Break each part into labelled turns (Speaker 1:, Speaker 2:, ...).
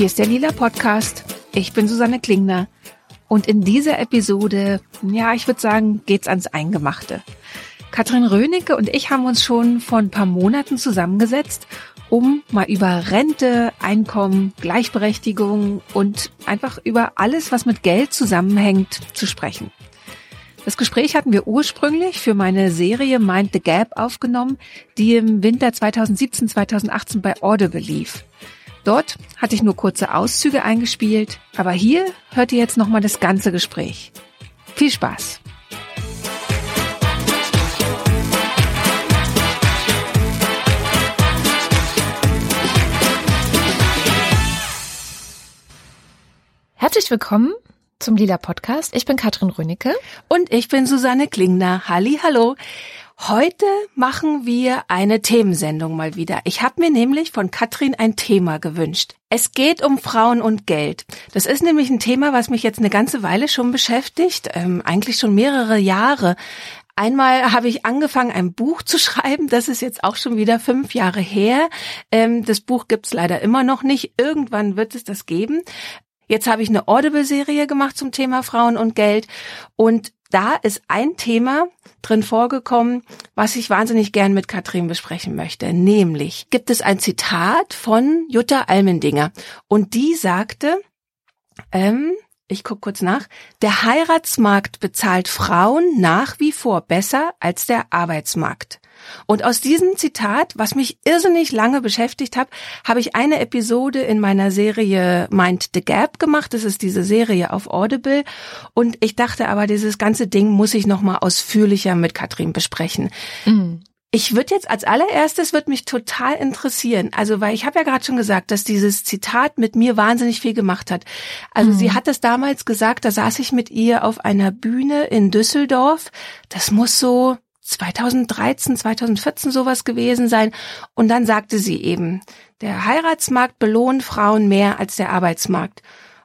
Speaker 1: Hier ist der Lila Podcast. Ich bin Susanne Klingner. Und in dieser Episode, ja, ich würde sagen, geht's ans Eingemachte. Katrin Rönecke und ich haben uns schon vor ein paar Monaten zusammengesetzt, um mal über Rente, Einkommen, Gleichberechtigung und einfach über alles, was mit Geld zusammenhängt, zu sprechen. Das Gespräch hatten wir ursprünglich für meine Serie Mind the Gap aufgenommen, die im Winter 2017-2018 bei Audible lief. Dort hatte ich nur kurze Auszüge eingespielt, aber hier hört ihr jetzt nochmal das ganze Gespräch. Viel Spaß! Herzlich willkommen zum Lila Podcast. Ich bin Katrin Rönicke. Und ich bin Susanne Klingner. Halli, hallo. Heute machen wir eine Themensendung mal wieder. Ich habe mir nämlich von Katrin ein Thema gewünscht. Es geht um Frauen und Geld. Das ist nämlich ein Thema, was mich jetzt eine ganze Weile schon beschäftigt, ähm, eigentlich schon mehrere Jahre. Einmal habe ich angefangen, ein Buch zu schreiben. Das ist jetzt auch schon wieder fünf Jahre her. Ähm, das Buch gibt's leider immer noch nicht. Irgendwann wird es das geben. Jetzt habe ich eine Audible-Serie gemacht zum Thema Frauen und Geld. Und da ist ein Thema drin vorgekommen, was ich wahnsinnig gern mit Katrin besprechen möchte. Nämlich gibt es ein Zitat von Jutta Almendinger. Und die sagte, ähm, ich gucke kurz nach, der Heiratsmarkt bezahlt Frauen nach wie vor besser als der Arbeitsmarkt. Und aus diesem Zitat, was mich irrsinnig lange beschäftigt hat, habe ich eine Episode in meiner Serie Mind the Gap gemacht. Das ist diese Serie auf Audible. Und ich dachte aber, dieses ganze Ding muss ich nochmal ausführlicher mit Katrin besprechen. Mhm. Ich würde jetzt als allererstes wird mich total interessieren, also weil ich habe ja gerade schon gesagt, dass dieses Zitat mit mir wahnsinnig viel gemacht hat. Also mhm. sie hat es damals gesagt, da saß ich mit ihr auf einer Bühne in Düsseldorf. Das muss so 2013, 2014 sowas gewesen sein. Und dann sagte sie eben, der Heiratsmarkt belohnt Frauen mehr als der Arbeitsmarkt.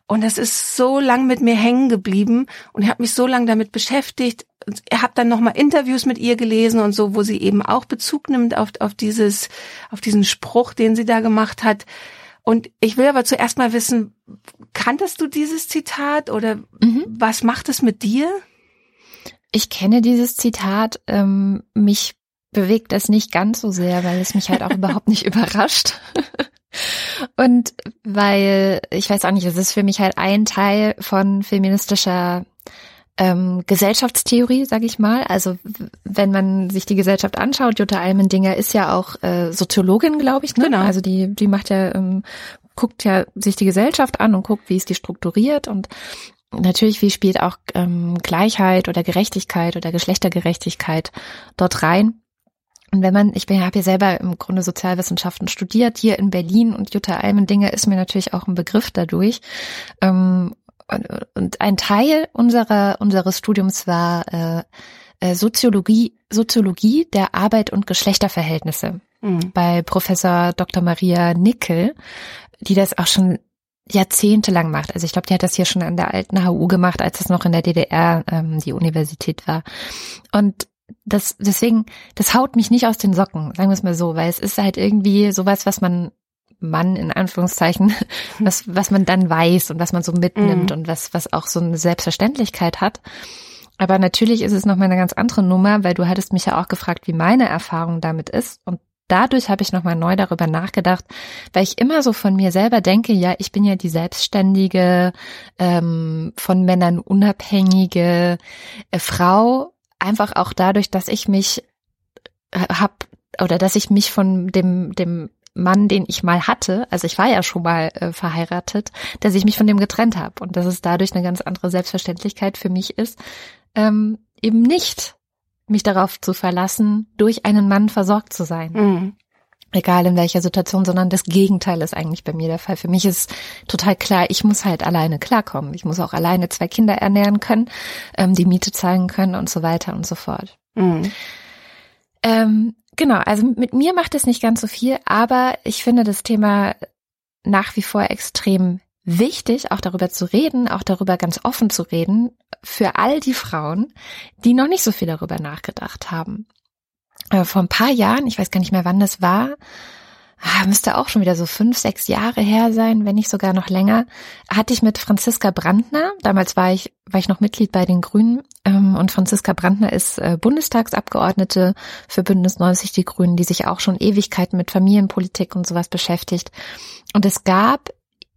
Speaker 1: Und das ist so lang mit mir hängen geblieben und ich habe mich so lange damit beschäftigt. Ich habe dann nochmal Interviews mit ihr gelesen und so, wo sie eben auch Bezug nimmt auf, auf dieses, auf diesen Spruch, den sie da gemacht hat. Und ich will aber zuerst mal wissen, kanntest du dieses Zitat oder mhm. was macht es mit dir?
Speaker 2: Ich kenne dieses Zitat, ähm, mich bewegt das nicht ganz so sehr, weil es mich halt auch überhaupt nicht überrascht. Und weil, ich weiß auch nicht, es ist für mich halt ein Teil von feministischer ähm, Gesellschaftstheorie, sage ich mal. Also wenn man sich die Gesellschaft anschaut, Jutta Almendinger ist ja auch äh, Soziologin, glaube ich. Ne? Genau. Also die, die macht ja, ähm, guckt ja sich die Gesellschaft an und guckt, wie ist die strukturiert und natürlich, wie spielt auch ähm, Gleichheit oder Gerechtigkeit oder Geschlechtergerechtigkeit dort rein. Und wenn man, ich bin ja, habe ja selber im Grunde Sozialwissenschaften studiert hier in Berlin und Jutta Almendinger ist mir natürlich auch ein Begriff dadurch. Ähm, und ein Teil unserer unseres Studiums war äh, äh, Soziologie Soziologie der Arbeit und Geschlechterverhältnisse mhm. bei Professor Dr. Maria Nickel, die das auch schon jahrzehntelang macht. Also ich glaube, die hat das hier schon an der alten HU gemacht, als es noch in der DDR ähm, die Universität war. Und das deswegen, das haut mich nicht aus den Socken, sagen wir es mal so, weil es ist halt irgendwie sowas, was man Mann in Anführungszeichen, was was man dann weiß und was man so mitnimmt mm. und was was auch so eine Selbstverständlichkeit hat. Aber natürlich ist es noch mal eine ganz andere Nummer, weil du hattest mich ja auch gefragt, wie meine Erfahrung damit ist und dadurch habe ich nochmal neu darüber nachgedacht, weil ich immer so von mir selber denke, ja, ich bin ja die selbstständige, ähm, von Männern unabhängige äh, Frau, einfach auch dadurch, dass ich mich äh, hab oder dass ich mich von dem dem Mann, den ich mal hatte, also ich war ja schon mal äh, verheiratet, dass ich mich von dem getrennt habe und dass es dadurch eine ganz andere Selbstverständlichkeit für mich ist, ähm, eben nicht mich darauf zu verlassen, durch einen Mann versorgt zu sein. Mhm. Egal in welcher Situation, sondern das Gegenteil ist eigentlich bei mir der Fall. Für mich ist total klar, ich muss halt alleine klarkommen. Ich muss auch alleine zwei Kinder ernähren können, ähm, die Miete zahlen können und so weiter und so fort. Mhm. Ähm, genau, also mit mir macht es nicht ganz so viel, aber ich finde das Thema nach wie vor extrem wichtig, auch darüber zu reden, auch darüber ganz offen zu reden, für all die Frauen, die noch nicht so viel darüber nachgedacht haben. Äh, vor ein paar Jahren, ich weiß gar nicht mehr, wann das war, ah, müsste auch schon wieder so fünf, sechs Jahre her sein, wenn nicht sogar noch länger, hatte ich mit Franziska Brandner, damals war ich, war ich noch Mitglied bei den Grünen, ähm, und Franziska Brandner ist äh, Bundestagsabgeordnete für Bündnis 90 Die Grünen, die sich auch schon Ewigkeiten mit Familienpolitik und sowas beschäftigt. Und es gab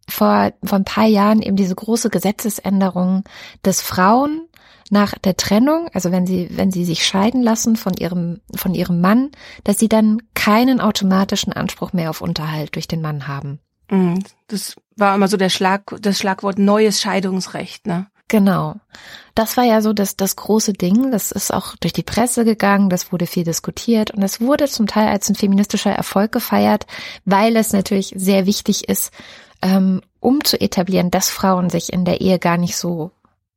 Speaker 2: vor, vor ein paar Jahren eben diese große Gesetzesänderung, dass Frauen nach der Trennung, also wenn sie, wenn sie sich scheiden lassen von ihrem, von ihrem Mann, dass sie dann keinen automatischen Anspruch mehr auf Unterhalt durch den Mann haben.
Speaker 1: Mhm. Das war immer so der Schlag, das Schlagwort neues Scheidungsrecht, ne?
Speaker 2: Genau. Das war ja so das, das große Ding. Das ist auch durch die Presse gegangen. Das wurde viel diskutiert und es wurde zum Teil als ein feministischer Erfolg gefeiert, weil es natürlich sehr wichtig ist, ähm, um zu etablieren, dass Frauen sich in der Ehe gar nicht so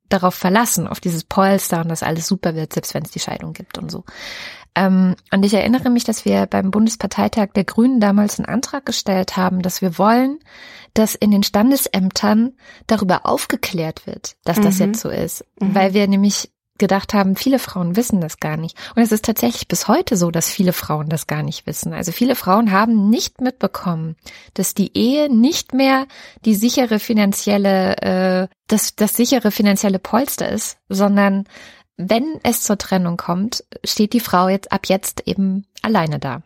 Speaker 2: darauf verlassen, auf dieses Polster und dass alles super wird, selbst wenn es die Scheidung gibt und so. Ähm, und ich erinnere mich, dass wir beim Bundesparteitag der Grünen damals einen Antrag gestellt haben, dass wir wollen, dass in den Standesämtern darüber aufgeklärt wird, dass das mhm. jetzt so ist. Mhm. Weil wir nämlich gedacht haben, viele Frauen wissen das gar nicht. Und es ist tatsächlich bis heute so, dass viele Frauen das gar nicht wissen. Also viele Frauen haben nicht mitbekommen, dass die Ehe nicht mehr die sichere finanzielle, äh, das, das sichere finanzielle Polster ist, sondern wenn es zur Trennung kommt, steht die Frau jetzt ab jetzt eben alleine da.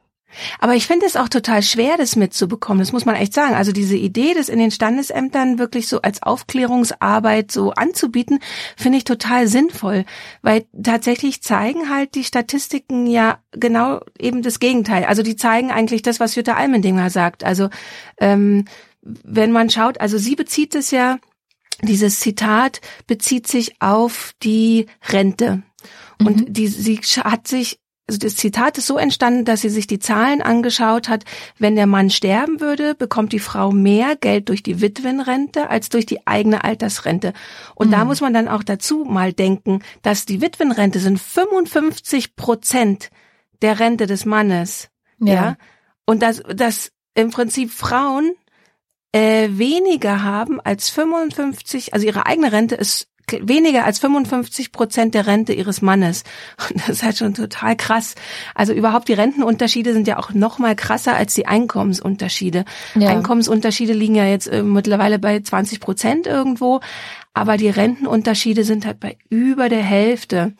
Speaker 1: Aber ich finde es auch total schwer, das mitzubekommen. Das muss man echt sagen. Also diese Idee, das in den Standesämtern wirklich so als Aufklärungsarbeit so anzubieten, finde ich total sinnvoll, weil tatsächlich zeigen halt die Statistiken ja genau eben das Gegenteil. Also die zeigen eigentlich das, was Jutta Almendinger sagt. Also ähm, wenn man schaut, also sie bezieht es ja, dieses Zitat bezieht sich auf die Rente. Und mhm. die, sie hat sich also das Zitat ist so entstanden, dass sie sich die Zahlen angeschaut hat, wenn der Mann sterben würde, bekommt die Frau mehr Geld durch die Witwenrente als durch die eigene Altersrente. Und mhm. da muss man dann auch dazu mal denken, dass die Witwenrente sind 55 Prozent der Rente des Mannes. Ja. ja? Und dass, dass im Prinzip Frauen äh, weniger haben als 55, also ihre eigene Rente ist weniger als 55 Prozent der Rente ihres Mannes. Und das ist halt schon total krass. Also überhaupt die Rentenunterschiede sind ja auch noch mal krasser als die Einkommensunterschiede. Ja. Einkommensunterschiede liegen ja jetzt äh, mittlerweile bei 20 Prozent irgendwo, aber die Rentenunterschiede sind halt bei über der Hälfte.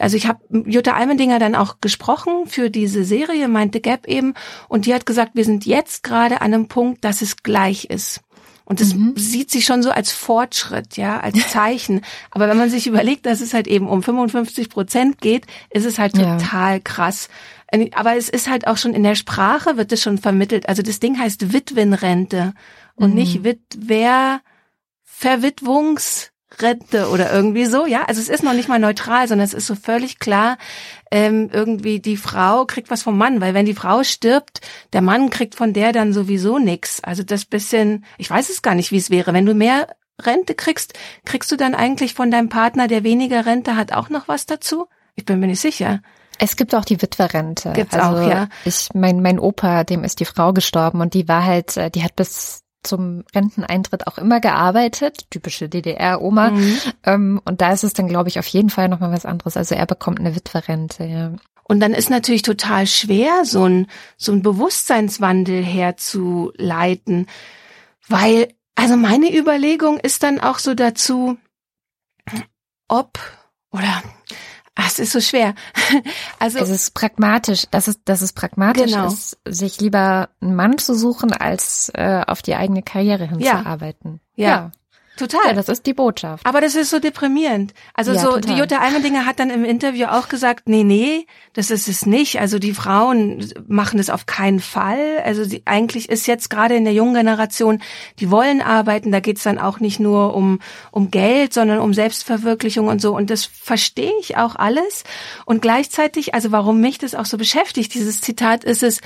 Speaker 1: Also ich habe Jutta Almendinger dann auch gesprochen für diese Serie, meinte Gap eben, und die hat gesagt, wir sind jetzt gerade an einem Punkt, dass es gleich ist. Und das mhm. sieht sich schon so als Fortschritt, ja, als Zeichen. Aber wenn man sich überlegt, dass es halt eben um 55 Prozent geht, ist es halt total ja. krass. Aber es ist halt auch schon in der Sprache wird es schon vermittelt. Also das Ding heißt Witwenrente und mhm. nicht Witwer Verwitwungs Rente oder irgendwie so, ja. Also es ist noch nicht mal neutral, sondern es ist so völlig klar, ähm, irgendwie die Frau kriegt was vom Mann, weil wenn die Frau stirbt, der Mann kriegt von der dann sowieso nix. Also das bisschen, ich weiß es gar nicht, wie es wäre. Wenn du mehr Rente kriegst, kriegst du dann eigentlich von deinem Partner, der weniger Rente hat, auch noch was dazu? Ich bin mir nicht sicher.
Speaker 2: Es gibt auch die Witwerrente.
Speaker 1: Gibt's also auch, ja.
Speaker 2: Ich, mein, mein Opa, dem ist die Frau gestorben und die war halt, äh, die hat bis zum Renteneintritt auch immer gearbeitet, typische DDR-Oma. Mhm. Ähm, und da ist es dann, glaube ich, auf jeden Fall nochmal was anderes. Also er bekommt eine Witwerrente, ja.
Speaker 1: Und dann ist natürlich total schwer, so ein, so ein Bewusstseinswandel herzuleiten, weil, also meine Überlegung ist dann auch so dazu, ob, oder Ach, es ist so schwer.
Speaker 2: Also es ist pragmatisch, dass es, dass es pragmatisch genau. ist, sich lieber einen Mann zu suchen, als äh, auf die eigene Karriere hinzuarbeiten.
Speaker 1: Ja. ja. Total.
Speaker 2: Ja, das ist die Botschaft.
Speaker 1: Aber das ist so deprimierend. Also ja, so, total. die Jutta Almendinger hat dann im Interview auch gesagt, nee, nee, das ist es nicht. Also die Frauen machen es auf keinen Fall. Also die, eigentlich ist jetzt gerade in der jungen Generation, die wollen arbeiten, da geht's dann auch nicht nur um, um Geld, sondern um Selbstverwirklichung und so. Und das verstehe ich auch alles. Und gleichzeitig, also warum mich das auch so beschäftigt, dieses Zitat ist es,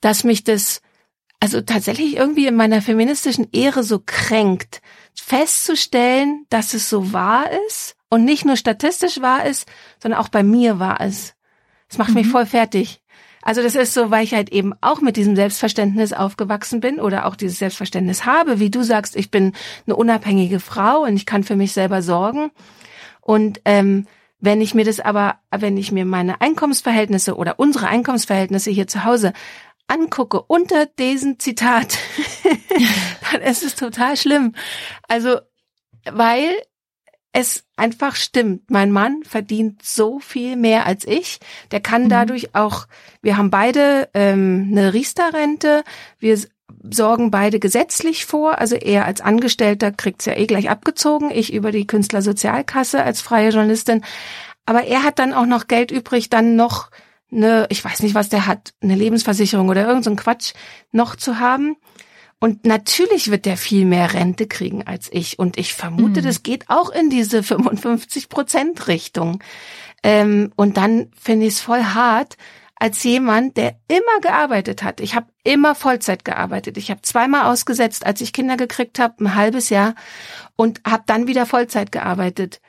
Speaker 1: dass mich das also tatsächlich irgendwie in meiner feministischen Ehre so kränkt, festzustellen, dass es so wahr ist und nicht nur statistisch wahr ist, sondern auch bei mir wahr ist. Das macht mhm. mich voll fertig. Also das ist so, weil ich halt eben auch mit diesem Selbstverständnis aufgewachsen bin oder auch dieses Selbstverständnis habe, wie du sagst, ich bin eine unabhängige Frau und ich kann für mich selber sorgen. Und ähm, wenn ich mir das aber, wenn ich mir meine Einkommensverhältnisse oder unsere Einkommensverhältnisse hier zu Hause angucke unter diesem Zitat, dann ist es total schlimm. Also, weil es einfach stimmt. Mein Mann verdient so viel mehr als ich. Der kann mhm. dadurch auch, wir haben beide ähm, eine Riester-Rente, wir sorgen beide gesetzlich vor. Also er als Angestellter kriegt's ja eh gleich abgezogen, ich über die Künstlersozialkasse als freie Journalistin. Aber er hat dann auch noch Geld übrig, dann noch eine, ich weiß nicht, was der hat, eine Lebensversicherung oder irgend so Quatsch noch zu haben. Und natürlich wird der viel mehr Rente kriegen als ich. Und ich vermute, mhm. das geht auch in diese 55 Prozent Richtung. Ähm, und dann finde ich es voll hart, als jemand, der immer gearbeitet hat. Ich habe immer Vollzeit gearbeitet. Ich habe zweimal ausgesetzt, als ich Kinder gekriegt habe, ein halbes Jahr und habe dann wieder Vollzeit gearbeitet.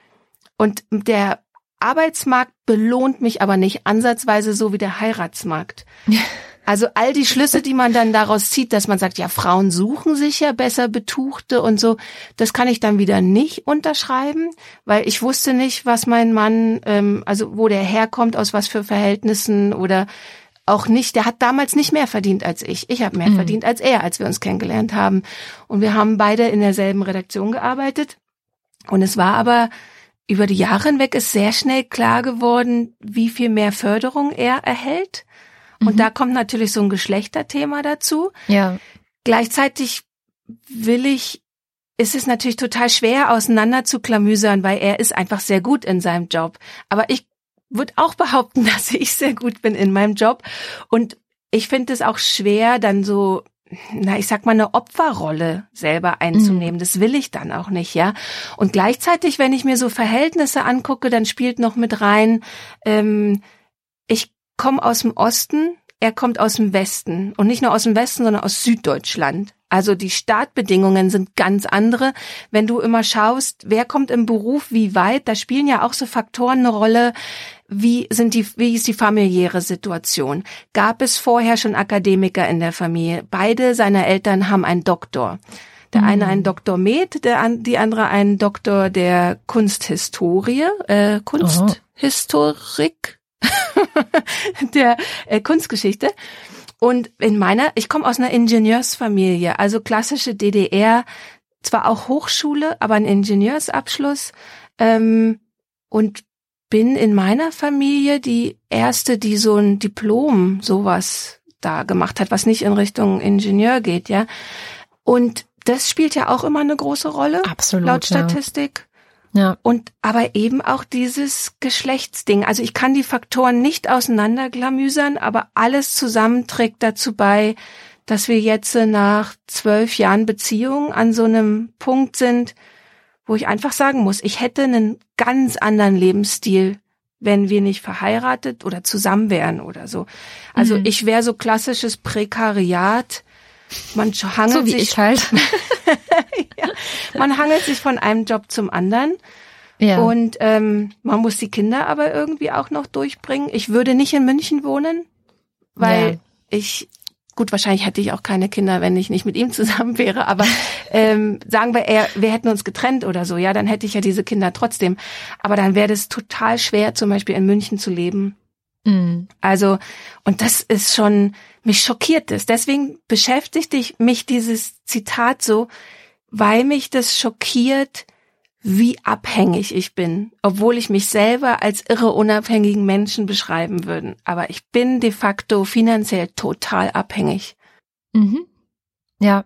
Speaker 1: Und der Arbeitsmarkt belohnt mich aber nicht ansatzweise so wie der Heiratsmarkt. Also all die Schlüsse, die man dann daraus zieht, dass man sagt, ja, Frauen suchen sich ja besser Betuchte und so, das kann ich dann wieder nicht unterschreiben, weil ich wusste nicht, was mein Mann, ähm, also wo der herkommt, aus was für Verhältnissen oder auch nicht, der hat damals nicht mehr verdient als ich. Ich habe mehr mhm. verdient als er, als wir uns kennengelernt haben. Und wir haben beide in derselben Redaktion gearbeitet. Und es war aber über die Jahre hinweg ist sehr schnell klar geworden, wie viel mehr Förderung er erhält. Und mhm. da kommt natürlich so ein Geschlechterthema dazu.
Speaker 2: Ja.
Speaker 1: Gleichzeitig will ich, ist es natürlich total schwer auseinander zu klamüsern, weil er ist einfach sehr gut in seinem Job. Aber ich würde auch behaupten, dass ich sehr gut bin in meinem Job. Und ich finde es auch schwer, dann so na, ich sag mal, eine Opferrolle selber einzunehmen. Mhm. Das will ich dann auch nicht, ja. Und gleichzeitig, wenn ich mir so Verhältnisse angucke, dann spielt noch mit rein, ähm, komme aus dem Osten, er kommt aus dem Westen. Und nicht nur aus dem Westen, sondern aus Süddeutschland. Also die Startbedingungen sind ganz andere. Wenn du immer schaust, wer kommt im Beruf wie weit, da spielen ja auch so Faktoren eine Rolle. Wie sind die, wie ist die familiäre Situation? Gab es vorher schon Akademiker in der Familie? Beide seiner Eltern haben einen Doktor. Der eine mhm. einen Doktor Med, der die andere einen Doktor der Kunsthistorie, äh, Kunsthistorik, der äh, Kunstgeschichte. Und in meiner, ich komme aus einer Ingenieursfamilie, also klassische DDR, zwar auch Hochschule, aber ein Ingenieursabschluss. Ähm, und bin in meiner Familie die erste, die so ein Diplom, sowas da gemacht hat, was nicht in Richtung Ingenieur geht, ja. Und das spielt ja auch immer eine große Rolle.
Speaker 2: Absolut.
Speaker 1: Laut Statistik. Ja. Und aber eben auch dieses Geschlechtsding. Also ich kann die Faktoren nicht auseinanderglamüsern, aber alles zusammen trägt dazu bei, dass wir jetzt nach zwölf Jahren Beziehung an so einem Punkt sind, wo ich einfach sagen muss, ich hätte einen ganz anderen Lebensstil, wenn wir nicht verheiratet oder zusammen wären oder so. Also mhm. ich wäre so klassisches Prekariat. Man hangelt
Speaker 2: so wie
Speaker 1: sich
Speaker 2: ich halt.
Speaker 1: ja, man hangelt sich von einem Job zum anderen. Ja. Und ähm, man muss die Kinder aber irgendwie auch noch durchbringen. Ich würde nicht in München wohnen, weil ja. ich gut, wahrscheinlich hätte ich auch keine Kinder, wenn ich nicht mit ihm zusammen wäre, aber ähm, sagen wir, er, wir hätten uns getrennt oder so, ja, dann hätte ich ja diese Kinder trotzdem. Aber dann wäre es total schwer, zum Beispiel in München zu leben. Mhm. Also, und das ist schon, mich schockiert es. Deswegen beschäftigt mich dieses Zitat so, weil mich das schockiert, wie abhängig ich bin, obwohl ich mich selber als irre unabhängigen Menschen beschreiben würde. Aber ich bin de facto finanziell total abhängig.
Speaker 2: Mhm. Ja.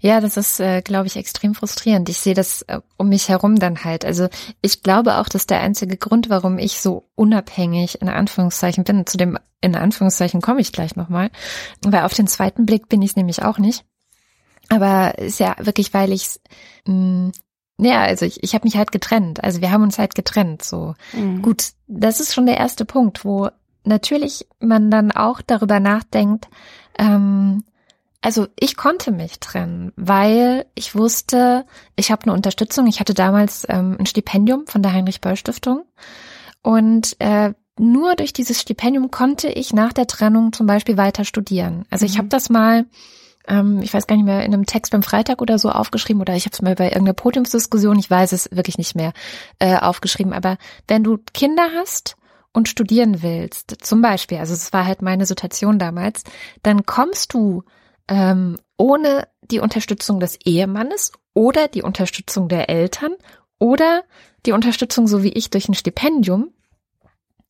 Speaker 2: Ja, das ist, äh, glaube ich, extrem frustrierend. Ich sehe das äh, um mich herum dann halt. Also ich glaube auch, dass der einzige Grund, warum ich so unabhängig in Anführungszeichen bin, zu dem in Anführungszeichen komme ich gleich nochmal, weil auf den zweiten Blick bin ich es nämlich auch nicht. Aber ist ja wirklich, weil ich mm, ja, also ich, ich habe mich halt getrennt. Also wir haben uns halt getrennt. So mhm. gut, das ist schon der erste Punkt, wo natürlich man dann auch darüber nachdenkt. Ähm, also ich konnte mich trennen, weil ich wusste, ich habe eine Unterstützung. Ich hatte damals ähm, ein Stipendium von der Heinrich Böll Stiftung und äh, nur durch dieses Stipendium konnte ich nach der Trennung zum Beispiel weiter studieren. Also ich mhm. habe das mal ähm, ich weiß gar nicht mehr, in einem Text beim Freitag oder so aufgeschrieben oder ich habe es mal bei irgendeiner Podiumsdiskussion, ich weiß es wirklich nicht mehr, äh, aufgeschrieben. Aber wenn du Kinder hast und studieren willst, zum Beispiel, also es war halt meine Situation damals, dann kommst du ähm, ohne die Unterstützung des Ehemannes oder die Unterstützung der Eltern oder die Unterstützung, so wie ich, durch ein Stipendium,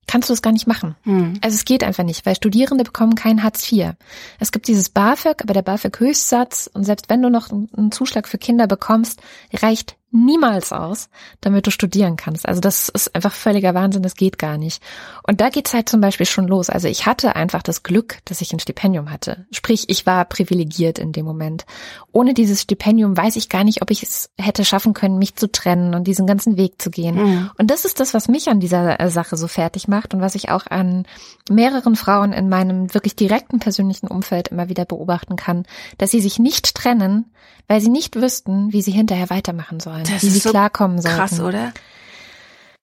Speaker 2: kannst du es gar nicht machen. Hm. Also es geht einfach nicht, weil Studierende bekommen kein Hartz IV. Es gibt dieses BAföG, aber der BAföG-Höchstsatz und selbst wenn du noch einen Zuschlag für Kinder bekommst, reicht niemals aus, damit du studieren kannst. Also das ist einfach völliger Wahnsinn, das geht gar nicht. Und da geht's halt zum Beispiel schon los. Also ich hatte einfach das Glück, dass ich ein Stipendium hatte. Sprich, ich war privilegiert in dem Moment. Ohne dieses Stipendium weiß ich gar nicht, ob ich es hätte schaffen können, mich zu trennen und diesen ganzen Weg zu gehen. Mhm. Und das ist das, was mich an dieser äh, Sache so fertig macht und was ich auch an mehreren Frauen in meinem wirklich direkten persönlichen Umfeld immer wieder beobachten kann, dass sie sich nicht trennen, weil sie nicht wüssten, wie sie hinterher weitermachen sollen, das wie sie so klarkommen sollen.
Speaker 1: Krass, oder?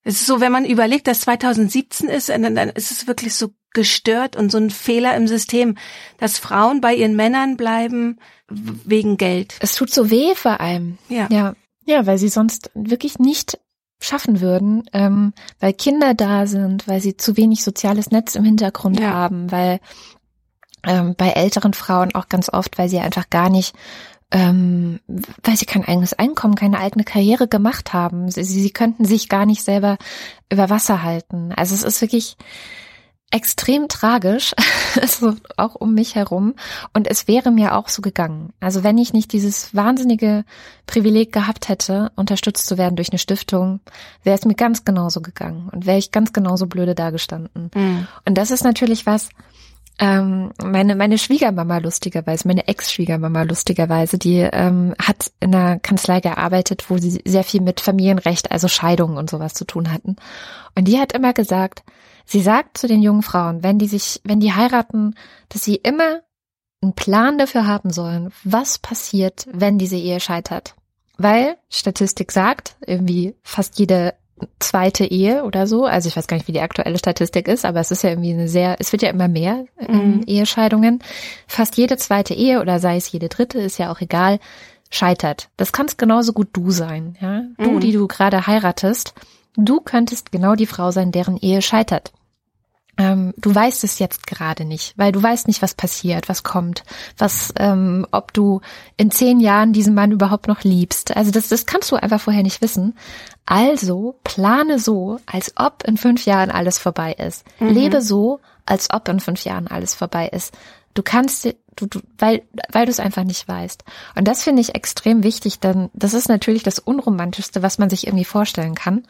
Speaker 1: Es ist so, wenn man überlegt, dass 2017 ist, dann, dann ist es wirklich so gestört und so ein Fehler im System, dass Frauen bei ihren Männern bleiben wegen Geld.
Speaker 2: Es tut so weh vor allem. Ja. Ja, ja weil sie sonst wirklich nicht schaffen würden, ähm, weil Kinder da sind, weil sie zu wenig soziales Netz im Hintergrund ja. haben, weil ähm, bei älteren Frauen auch ganz oft, weil sie einfach gar nicht ähm, weil sie kein eigenes Einkommen, keine eigene Karriere gemacht haben. Sie, sie könnten sich gar nicht selber über Wasser halten. Also es ist wirklich extrem tragisch, also auch um mich herum. Und es wäre mir auch so gegangen. Also wenn ich nicht dieses wahnsinnige Privileg gehabt hätte, unterstützt zu werden durch eine Stiftung, wäre es mir ganz genauso gegangen und wäre ich ganz genauso blöde dagestanden. Mhm. Und das ist natürlich was, ähm, meine, meine Schwiegermama lustigerweise, meine Ex-Schwiegermama lustigerweise, die ähm, hat in einer Kanzlei gearbeitet, wo sie sehr viel mit Familienrecht, also Scheidungen und sowas zu tun hatten. Und die hat immer gesagt, sie sagt zu den jungen Frauen, wenn die sich, wenn die heiraten, dass sie immer einen Plan dafür haben sollen, was passiert, wenn diese Ehe scheitert. Weil Statistik sagt, irgendwie fast jede zweite Ehe oder so. Also ich weiß gar nicht, wie die aktuelle Statistik ist, aber es ist ja irgendwie eine sehr, es wird ja immer mehr ähm, mhm. Ehescheidungen. Fast jede zweite Ehe oder sei es jede dritte, ist ja auch egal, scheitert. Das kannst genauso gut du sein, ja. Du, mhm. die du gerade heiratest, du könntest genau die Frau sein, deren Ehe scheitert ähm, du weißt es jetzt gerade nicht, weil du weißt nicht, was passiert, was kommt, was, ähm, ob du in zehn Jahren diesen Mann überhaupt noch liebst. Also das, das kannst du einfach vorher nicht wissen. Also plane so, als ob in fünf Jahren alles vorbei ist. Mhm. Lebe so, als ob in fünf Jahren alles vorbei ist. Du kannst, du, du, weil, weil du es einfach nicht weißt. Und das finde ich extrem wichtig, denn das ist natürlich das Unromantischste, was man sich irgendwie vorstellen kann.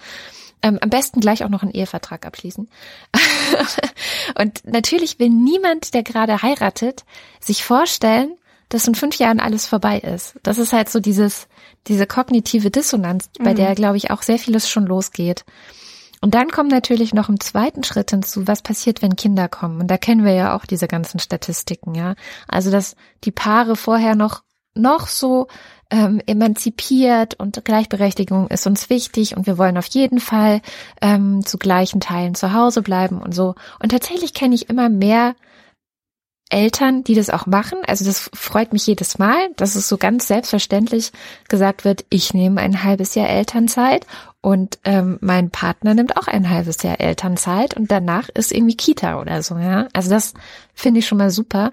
Speaker 2: Ähm, am besten gleich auch noch einen Ehevertrag abschließen. und natürlich will niemand, der gerade heiratet, sich vorstellen, dass in fünf Jahren alles vorbei ist. Das ist halt so dieses, diese kognitive Dissonanz, bei mhm. der, glaube ich, auch sehr vieles schon losgeht. Und dann kommt natürlich noch im zweiten Schritt hinzu, was passiert, wenn Kinder kommen. Und da kennen wir ja auch diese ganzen Statistiken, ja. Also, dass die Paare vorher noch, noch so ähm, emanzipiert und Gleichberechtigung ist uns wichtig und wir wollen auf jeden Fall ähm, zu gleichen Teilen zu Hause bleiben und so. Und tatsächlich kenne ich immer mehr Eltern, die das auch machen. Also das freut mich jedes Mal, dass es so ganz selbstverständlich gesagt wird, ich nehme ein halbes Jahr Elternzeit und ähm, mein Partner nimmt auch ein halbes Jahr Elternzeit und danach ist irgendwie Kita oder so, ja. Also das finde ich schon mal super.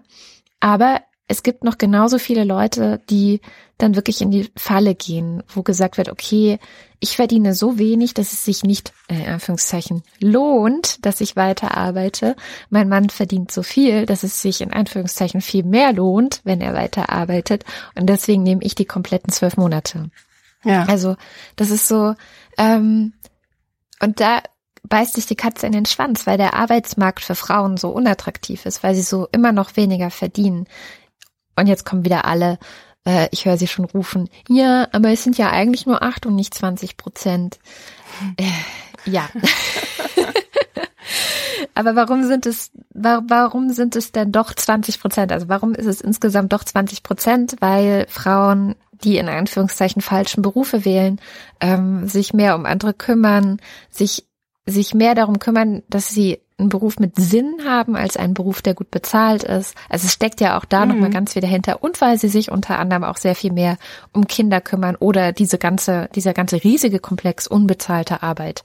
Speaker 2: Aber es gibt noch genauso viele Leute, die dann wirklich in die Falle gehen, wo gesagt wird, okay, ich verdiene so wenig, dass es sich nicht, äh, in Anführungszeichen, lohnt, dass ich weiter arbeite. Mein Mann verdient so viel, dass es sich in Anführungszeichen viel mehr lohnt, wenn er weiter arbeitet. Und deswegen nehme ich die kompletten zwölf Monate. Ja. Also, das ist so, ähm, und da beißt sich die Katze in den Schwanz, weil der Arbeitsmarkt für Frauen so unattraktiv ist, weil sie so immer noch weniger verdienen. Und jetzt kommen wieder alle, äh, ich höre sie schon rufen, ja, aber es sind ja eigentlich nur acht und nicht 20 Prozent. Äh, ja. aber warum sind es, warum sind es denn doch 20 Prozent? Also warum ist es insgesamt doch 20 Prozent? Weil Frauen die in Anführungszeichen falschen Berufe wählen, ähm, sich mehr um andere kümmern, sich sich mehr darum kümmern, dass sie einen Beruf mit Sinn haben als einen Beruf, der gut bezahlt ist. Also es steckt ja auch da mhm. nochmal ganz viel dahinter. Und weil sie sich unter anderem auch sehr viel mehr um Kinder kümmern oder diese ganze, dieser ganze riesige Komplex unbezahlter Arbeit.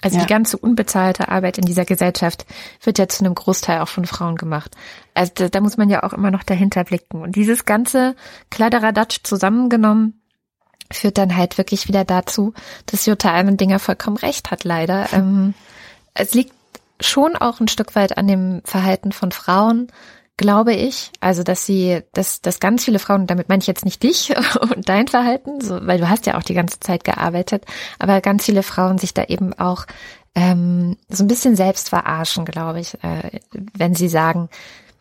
Speaker 2: Also ja. die ganze unbezahlte Arbeit in dieser Gesellschaft wird ja zu einem Großteil auch von Frauen gemacht. Also da, da muss man ja auch immer noch dahinter blicken. Und dieses ganze Kladderadatsch zusammengenommen führt dann halt wirklich wieder dazu, dass Jutta Almendinger vollkommen recht hat, leider. Ähm, es liegt schon auch ein Stück weit an dem Verhalten von Frauen, glaube ich. Also, dass sie, dass, dass ganz viele Frauen, damit meine ich jetzt nicht dich und dein Verhalten, so, weil du hast ja auch die ganze Zeit gearbeitet, aber ganz viele Frauen sich da eben auch ähm, so ein bisschen selbst verarschen, glaube ich, äh, wenn sie sagen,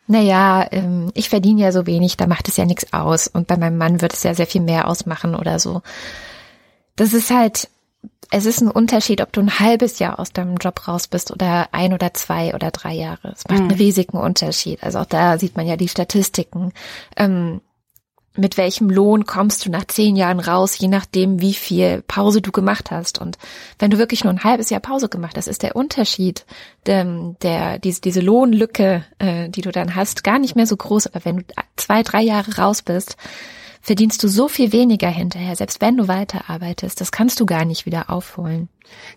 Speaker 2: na ja, ähm, ich verdiene ja so wenig, da macht es ja nichts aus und bei meinem Mann wird es ja sehr viel mehr ausmachen oder so. Das ist halt, es ist ein Unterschied, ob du ein halbes Jahr aus deinem Job raus bist oder ein oder zwei oder drei Jahre. Es macht mhm. einen riesigen Unterschied. Also auch da sieht man ja die Statistiken. Ähm, mit welchem Lohn kommst du nach zehn Jahren raus, je nachdem, wie viel Pause du gemacht hast. Und wenn du wirklich nur ein halbes Jahr Pause gemacht hast, ist der Unterschied, der, der diese, diese Lohnlücke, äh, die du dann hast, gar nicht mehr so groß. Aber wenn du zwei, drei Jahre raus bist, verdienst du so viel weniger hinterher, selbst wenn du weiterarbeitest. Das kannst du gar nicht wieder aufholen.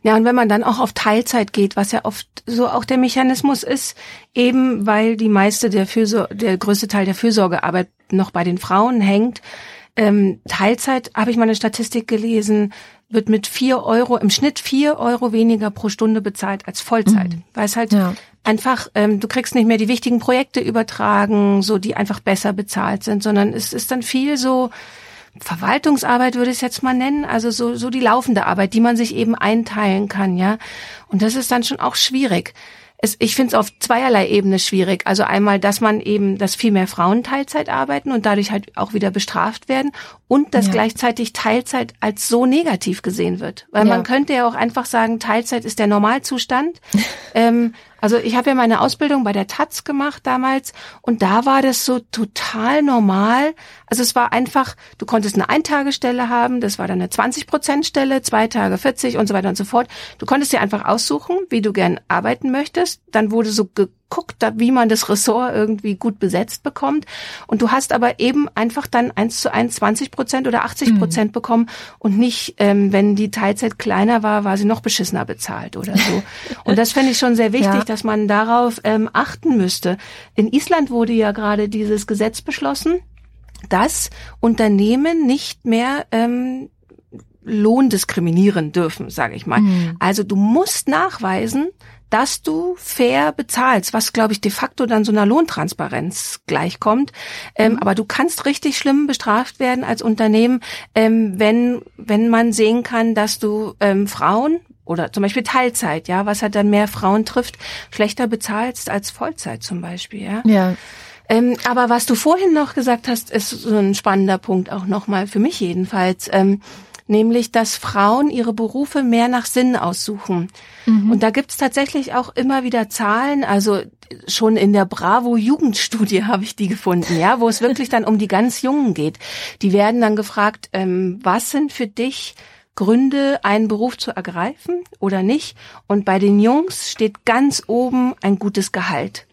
Speaker 1: Ja, und wenn man dann auch auf Teilzeit geht, was ja oft so auch der Mechanismus ist, eben weil die meiste der Fürsorge, der größte Teil der Fürsorgearbeit noch bei den Frauen hängt. Ähm, Teilzeit, habe ich mal eine Statistik gelesen, wird mit vier Euro, im Schnitt vier Euro weniger pro Stunde bezahlt als Vollzeit. Mhm. Weil es halt ja. einfach, ähm, du kriegst nicht mehr die wichtigen Projekte übertragen, so die einfach besser bezahlt sind, sondern es ist dann viel so, Verwaltungsarbeit würde ich es jetzt mal nennen, also so, so die laufende Arbeit, die man sich eben einteilen kann, ja. Und das ist dann schon auch schwierig es, ich finde es auf zweierlei Ebene schwierig. Also einmal, dass man eben, dass viel mehr Frauen Teilzeit arbeiten und dadurch halt auch wieder bestraft werden und dass ja. gleichzeitig Teilzeit als so negativ gesehen wird. Weil ja. man könnte ja auch einfach sagen, Teilzeit ist der Normalzustand. ähm, also ich habe ja meine Ausbildung bei der Taz gemacht damals und da war das so total normal. Also es war einfach, du konntest eine Eintagestelle haben, das war dann eine 20-Prozent-Stelle, zwei Tage 40 und so weiter und so fort. Du konntest dir einfach aussuchen, wie du gern arbeiten möchtest. Dann wurde so guckt, wie man das Ressort irgendwie gut besetzt bekommt. Und du hast aber eben einfach dann eins zu eins 20 Prozent oder 80 Prozent mhm. bekommen und nicht, ähm, wenn die Teilzeit kleiner war, war sie noch beschissener bezahlt oder so. und das fände ich schon sehr wichtig, ja. dass man darauf ähm, achten müsste. In Island wurde ja gerade dieses Gesetz beschlossen, dass Unternehmen nicht mehr ähm, Lohn diskriminieren dürfen, sage ich mal. Mhm. Also du musst nachweisen, dass du fair bezahlst, was glaube ich de facto dann so einer Lohntransparenz gleichkommt. Ähm, mhm. Aber du kannst richtig schlimm bestraft werden als Unternehmen, ähm, wenn wenn man sehen kann, dass du ähm, Frauen oder zum Beispiel Teilzeit, ja, was halt dann mehr Frauen trifft, schlechter bezahlst als Vollzeit zum Beispiel, ja.
Speaker 2: Ja.
Speaker 1: Ähm, aber was du vorhin noch gesagt hast, ist so ein spannender Punkt auch nochmal für mich jedenfalls. Ähm, nämlich dass Frauen ihre Berufe mehr nach Sinn aussuchen. Mhm. Und da gibt's tatsächlich auch immer wieder Zahlen, also schon in der Bravo Jugendstudie habe ich die gefunden, ja, wo es wirklich dann um die ganz Jungen geht. Die werden dann gefragt, ähm, was sind für dich Gründe, einen Beruf zu ergreifen oder nicht? Und bei den Jungs steht ganz oben ein gutes Gehalt.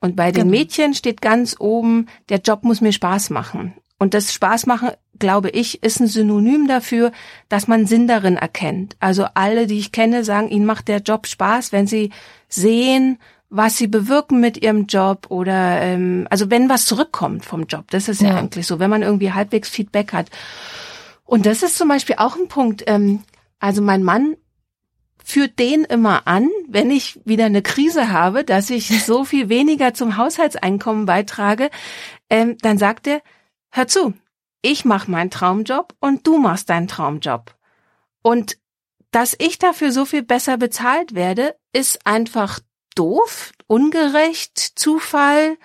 Speaker 1: Und bei den genau. Mädchen steht ganz oben, der Job muss mir Spaß machen. Und das Spaß machen, glaube ich, ist ein Synonym dafür, dass man Sinn darin erkennt. Also alle, die ich kenne, sagen, ihnen macht der Job Spaß, wenn sie sehen, was sie bewirken mit ihrem Job oder ähm, also wenn was zurückkommt vom Job. Das ist ja, ja eigentlich so, wenn man irgendwie halbwegs Feedback hat. Und das ist zum Beispiel auch ein Punkt. Ähm, also mein Mann führt den immer an, wenn ich wieder eine Krise habe, dass ich so viel weniger zum Haushaltseinkommen beitrage, ähm, dann sagt er, hör zu, ich mache meinen Traumjob und du machst deinen Traumjob. Und dass ich dafür so viel besser bezahlt werde, ist einfach doof, ungerecht, Zufall,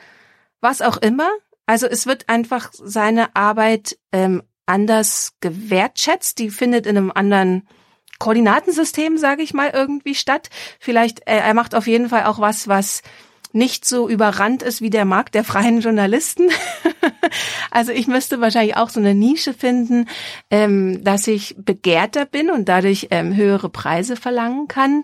Speaker 1: was auch immer. Also es wird einfach seine Arbeit ähm, anders gewertschätzt. Die findet in einem anderen Koordinatensystem, sage ich mal, irgendwie statt. Vielleicht, äh, er macht auf jeden Fall auch was, was nicht so überrannt ist wie der Markt der freien Journalisten. also ich müsste wahrscheinlich auch so eine Nische finden, ähm, dass ich begehrter bin und dadurch ähm, höhere Preise verlangen kann.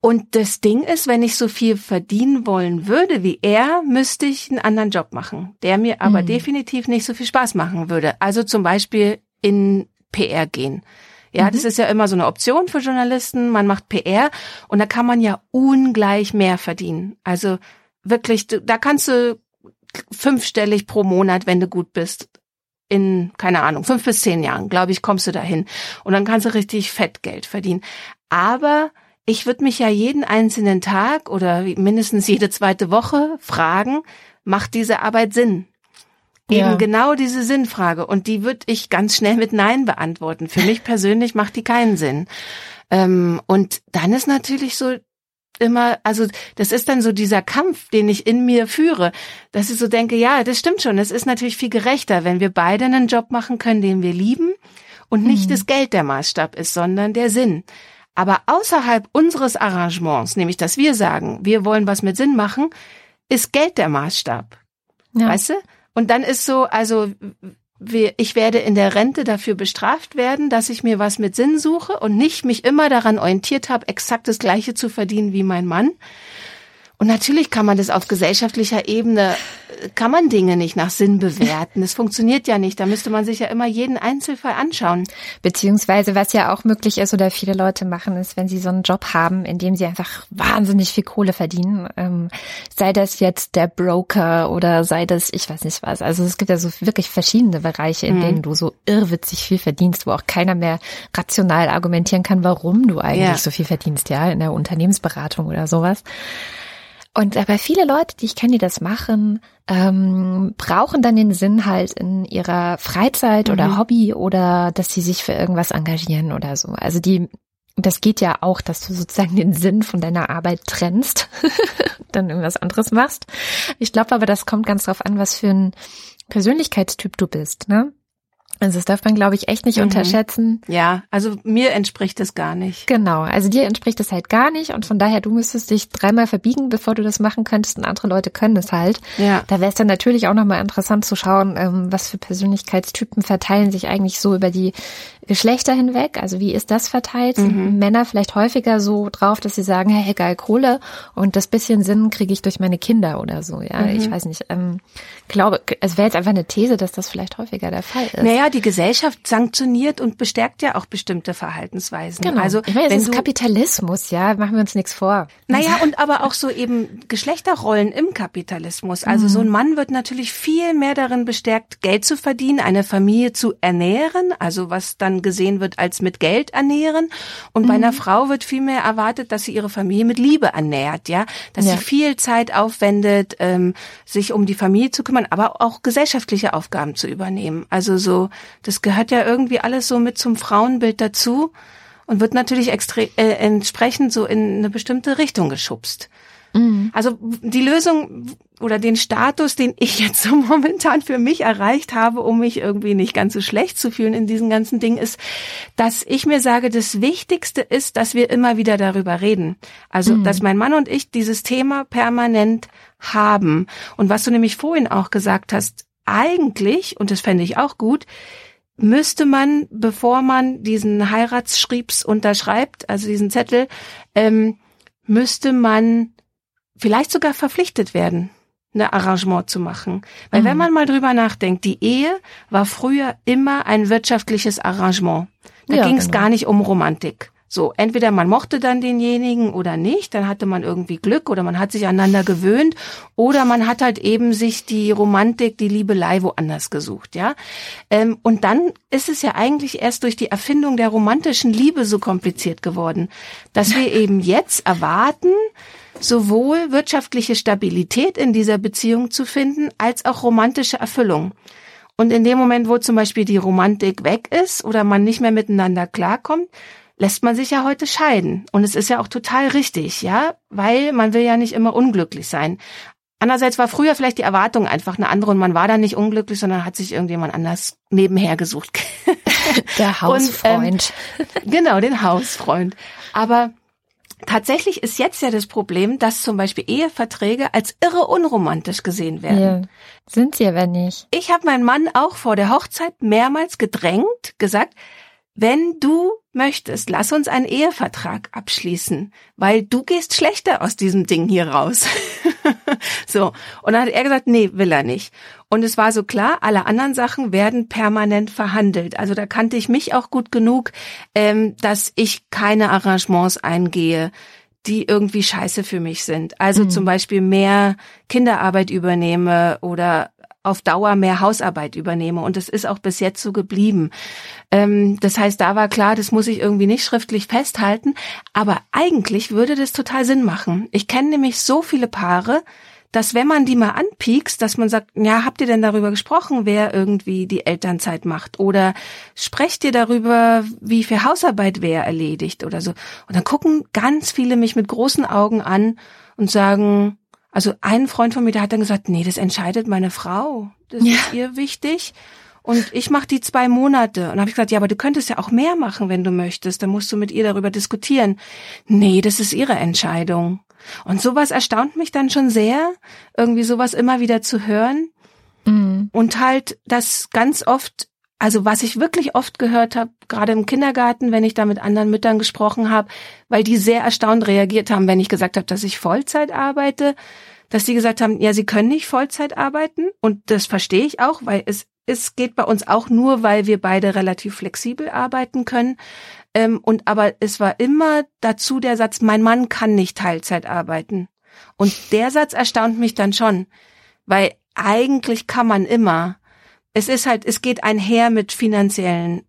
Speaker 1: Und das Ding ist, wenn ich so viel verdienen wollen würde wie er, müsste ich einen anderen Job machen, der mir aber mhm. definitiv nicht so viel Spaß machen würde. Also zum Beispiel in PR gehen. Ja, mhm. das ist ja immer so eine Option für Journalisten. Man macht PR und da kann man ja ungleich mehr verdienen. Also wirklich, da kannst du fünfstellig pro Monat, wenn du gut bist, in, keine Ahnung, fünf bis zehn Jahren, glaube ich, kommst du dahin. Und dann kannst du richtig Fettgeld verdienen. Aber ich würde mich ja jeden einzelnen Tag oder mindestens jede zweite Woche fragen, macht diese Arbeit Sinn? Eben ja. genau diese Sinnfrage. Und die würde ich ganz schnell mit Nein beantworten. Für mich persönlich macht die keinen Sinn. Ähm, und dann ist natürlich so immer, also das ist dann so dieser Kampf, den ich in mir führe, dass ich so denke, ja, das stimmt schon. Es ist natürlich viel gerechter, wenn wir beide einen Job machen können, den wir lieben und nicht mhm. das Geld der Maßstab ist, sondern der Sinn. Aber außerhalb unseres Arrangements, nämlich dass wir sagen, wir wollen was mit Sinn machen, ist Geld der Maßstab. Ja. Weißt du? Und dann ist so, also ich werde in der Rente dafür bestraft werden, dass ich mir was mit Sinn suche und nicht mich immer daran orientiert habe, exakt das Gleiche zu verdienen wie mein Mann. Und natürlich kann man das auf gesellschaftlicher Ebene, kann man Dinge nicht nach Sinn bewerten. Das funktioniert ja nicht. Da müsste man sich ja immer jeden Einzelfall anschauen.
Speaker 2: Beziehungsweise, was ja auch möglich ist oder viele Leute machen, ist, wenn sie so einen Job haben, in dem sie einfach wahnsinnig viel Kohle verdienen, ähm, sei das jetzt der Broker oder sei das, ich weiß nicht was. Also es gibt ja so wirklich verschiedene Bereiche, in mhm. denen du so irrwitzig viel verdienst, wo auch keiner mehr rational argumentieren kann, warum du eigentlich ja. so viel verdienst, ja, in der Unternehmensberatung oder sowas. Und aber viele Leute, die ich kenne, die das machen, ähm, brauchen dann den Sinn halt in ihrer Freizeit oder mhm. Hobby oder dass sie sich für irgendwas engagieren oder so. Also die, das geht ja auch, dass du sozusagen den Sinn von deiner Arbeit trennst, dann irgendwas anderes machst. Ich glaube aber, das kommt ganz drauf an, was für ein Persönlichkeitstyp du bist, ne? Also das darf man, glaube ich, echt nicht mhm. unterschätzen.
Speaker 1: Ja, also mir entspricht es gar nicht.
Speaker 2: Genau, also dir entspricht es halt gar nicht und von daher, du müsstest dich dreimal verbiegen, bevor du das machen könntest und andere Leute können das halt. Ja. Da wäre es dann natürlich auch nochmal interessant zu schauen, ähm, was für Persönlichkeitstypen verteilen sich eigentlich so über die Geschlechter hinweg. Also wie ist das verteilt? Sind mhm. Männer vielleicht häufiger so drauf, dass sie sagen, hey, geil, Kohle und das bisschen Sinn kriege ich durch meine Kinder oder so. Ja, mhm. ich weiß nicht. Ähm, glaube, es wäre jetzt einfach eine These, dass das vielleicht häufiger der Fall ist.
Speaker 1: Naja, die Gesellschaft sanktioniert und bestärkt ja auch bestimmte Verhaltensweisen.
Speaker 2: Genau. Also ich meine, es ist Kapitalismus, ja, machen wir uns nichts vor.
Speaker 1: Naja, und aber auch so eben Geschlechterrollen im Kapitalismus. Also mhm. so ein Mann wird natürlich viel mehr darin bestärkt, Geld zu verdienen, eine Familie zu ernähren, also was dann gesehen wird als mit Geld ernähren. Und mhm. bei einer Frau wird viel mehr erwartet, dass sie ihre Familie mit Liebe ernährt, ja, dass ja. sie viel Zeit aufwendet, ähm, sich um die Familie zu kümmern kümmern, aber auch gesellschaftliche Aufgaben zu übernehmen. Also so, das gehört ja irgendwie alles so mit zum Frauenbild dazu und wird natürlich extre äh, entsprechend so in eine bestimmte Richtung geschubst. Mhm. Also die Lösung oder den Status, den ich jetzt so momentan für mich erreicht habe, um mich irgendwie nicht ganz so schlecht zu fühlen in diesen ganzen Dingen, ist, dass ich mir sage, das Wichtigste ist, dass wir immer wieder darüber reden. Also, mhm. dass mein Mann und ich dieses Thema permanent haben. Und was du nämlich vorhin auch gesagt hast, eigentlich, und das fände ich auch gut, müsste man, bevor man diesen Heiratsschriebs unterschreibt, also diesen Zettel, ähm, müsste man vielleicht sogar verpflichtet werden, eine Arrangement zu machen. Weil mhm. wenn man mal drüber nachdenkt, die Ehe war früher immer ein wirtschaftliches Arrangement. Da ja, ging es genau. gar nicht um Romantik. So, entweder man mochte dann denjenigen oder nicht, dann hatte man irgendwie Glück oder man hat sich aneinander gewöhnt oder man hat halt eben sich die Romantik, die Liebelei woanders gesucht, ja. Ähm, und dann ist es ja eigentlich erst durch die Erfindung der romantischen Liebe so kompliziert geworden, dass wir eben jetzt erwarten, sowohl wirtschaftliche Stabilität in dieser Beziehung zu finden, als auch romantische Erfüllung. Und in dem Moment, wo zum Beispiel die Romantik weg ist oder man nicht mehr miteinander klarkommt, lässt man sich ja heute scheiden. Und es ist ja auch total richtig, ja, weil man will ja nicht immer unglücklich sein. Andererseits war früher vielleicht die Erwartung einfach eine andere und man war dann nicht unglücklich, sondern hat sich irgendjemand anders nebenher gesucht.
Speaker 2: Der Hausfreund.
Speaker 1: Und, ähm, genau, den Hausfreund. Aber tatsächlich ist jetzt ja das Problem, dass zum Beispiel Eheverträge als irre unromantisch gesehen werden. Ja,
Speaker 2: sind sie aber nicht.
Speaker 1: Ich habe meinen Mann auch vor der Hochzeit mehrmals gedrängt, gesagt, wenn du möchtest, lass uns einen Ehevertrag abschließen, weil du gehst schlechter aus diesem Ding hier raus. so. Und dann hat er gesagt, nee, will er nicht. Und es war so klar, alle anderen Sachen werden permanent verhandelt. Also da kannte ich mich auch gut genug, ähm, dass ich keine Arrangements eingehe, die irgendwie scheiße für mich sind. Also mhm. zum Beispiel mehr Kinderarbeit übernehme oder auf Dauer mehr Hausarbeit übernehme. Und es ist auch bis jetzt so geblieben. Ähm, das heißt, da war klar, das muss ich irgendwie nicht schriftlich festhalten. Aber eigentlich würde das total Sinn machen. Ich kenne nämlich so viele Paare, dass wenn man die mal anpiekst, dass man sagt, ja, habt ihr denn darüber gesprochen, wer irgendwie die Elternzeit macht? Oder sprecht ihr darüber, wie viel Hausarbeit wer erledigt oder so? Und dann gucken ganz viele mich mit großen Augen an und sagen, also ein Freund von mir, der hat dann gesagt, nee, das entscheidet meine Frau. Das ja. ist ihr wichtig. Und ich mache die zwei Monate. Und habe ich gesagt, ja, aber du könntest ja auch mehr machen, wenn du möchtest. Dann musst du mit ihr darüber diskutieren. Nee, das ist ihre Entscheidung. Und sowas erstaunt mich dann schon sehr, irgendwie sowas immer wieder zu hören. Mhm. Und halt, dass ganz oft, also was ich wirklich oft gehört habe, gerade im Kindergarten, wenn ich da mit anderen Müttern gesprochen habe, weil die sehr erstaunt reagiert haben, wenn ich gesagt habe, dass ich Vollzeit arbeite, dass die gesagt haben, ja, sie können nicht Vollzeit arbeiten. Und das verstehe ich auch, weil es es geht bei uns auch nur, weil wir beide relativ flexibel arbeiten können. Ähm, und aber es war immer dazu der Satz, mein Mann kann nicht Teilzeit arbeiten. Und der Satz erstaunt mich dann schon, weil eigentlich kann man immer. Es ist halt, es geht einher mit finanziellen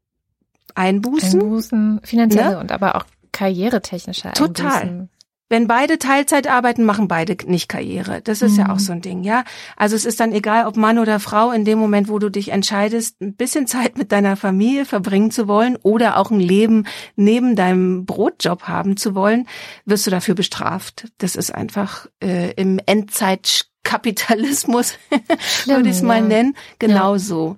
Speaker 1: Einbußen.
Speaker 2: Einbußen, finanzielle ne? und aber auch karrieretechnische Einbußen.
Speaker 1: Total wenn beide Teilzeit arbeiten, machen beide nicht Karriere. Das ist mhm. ja auch mhm. so ein Ding, ja. Also es ist dann egal, ob Mann oder Frau, in dem Moment, wo du dich entscheidest, ein bisschen Zeit mit deiner Familie verbringen zu wollen oder auch ein Leben neben deinem Brotjob haben zu wollen, wirst du dafür bestraft. Das ist einfach äh, im Endzeitkapitalismus, würde ich es mal ja. nennen, genauso.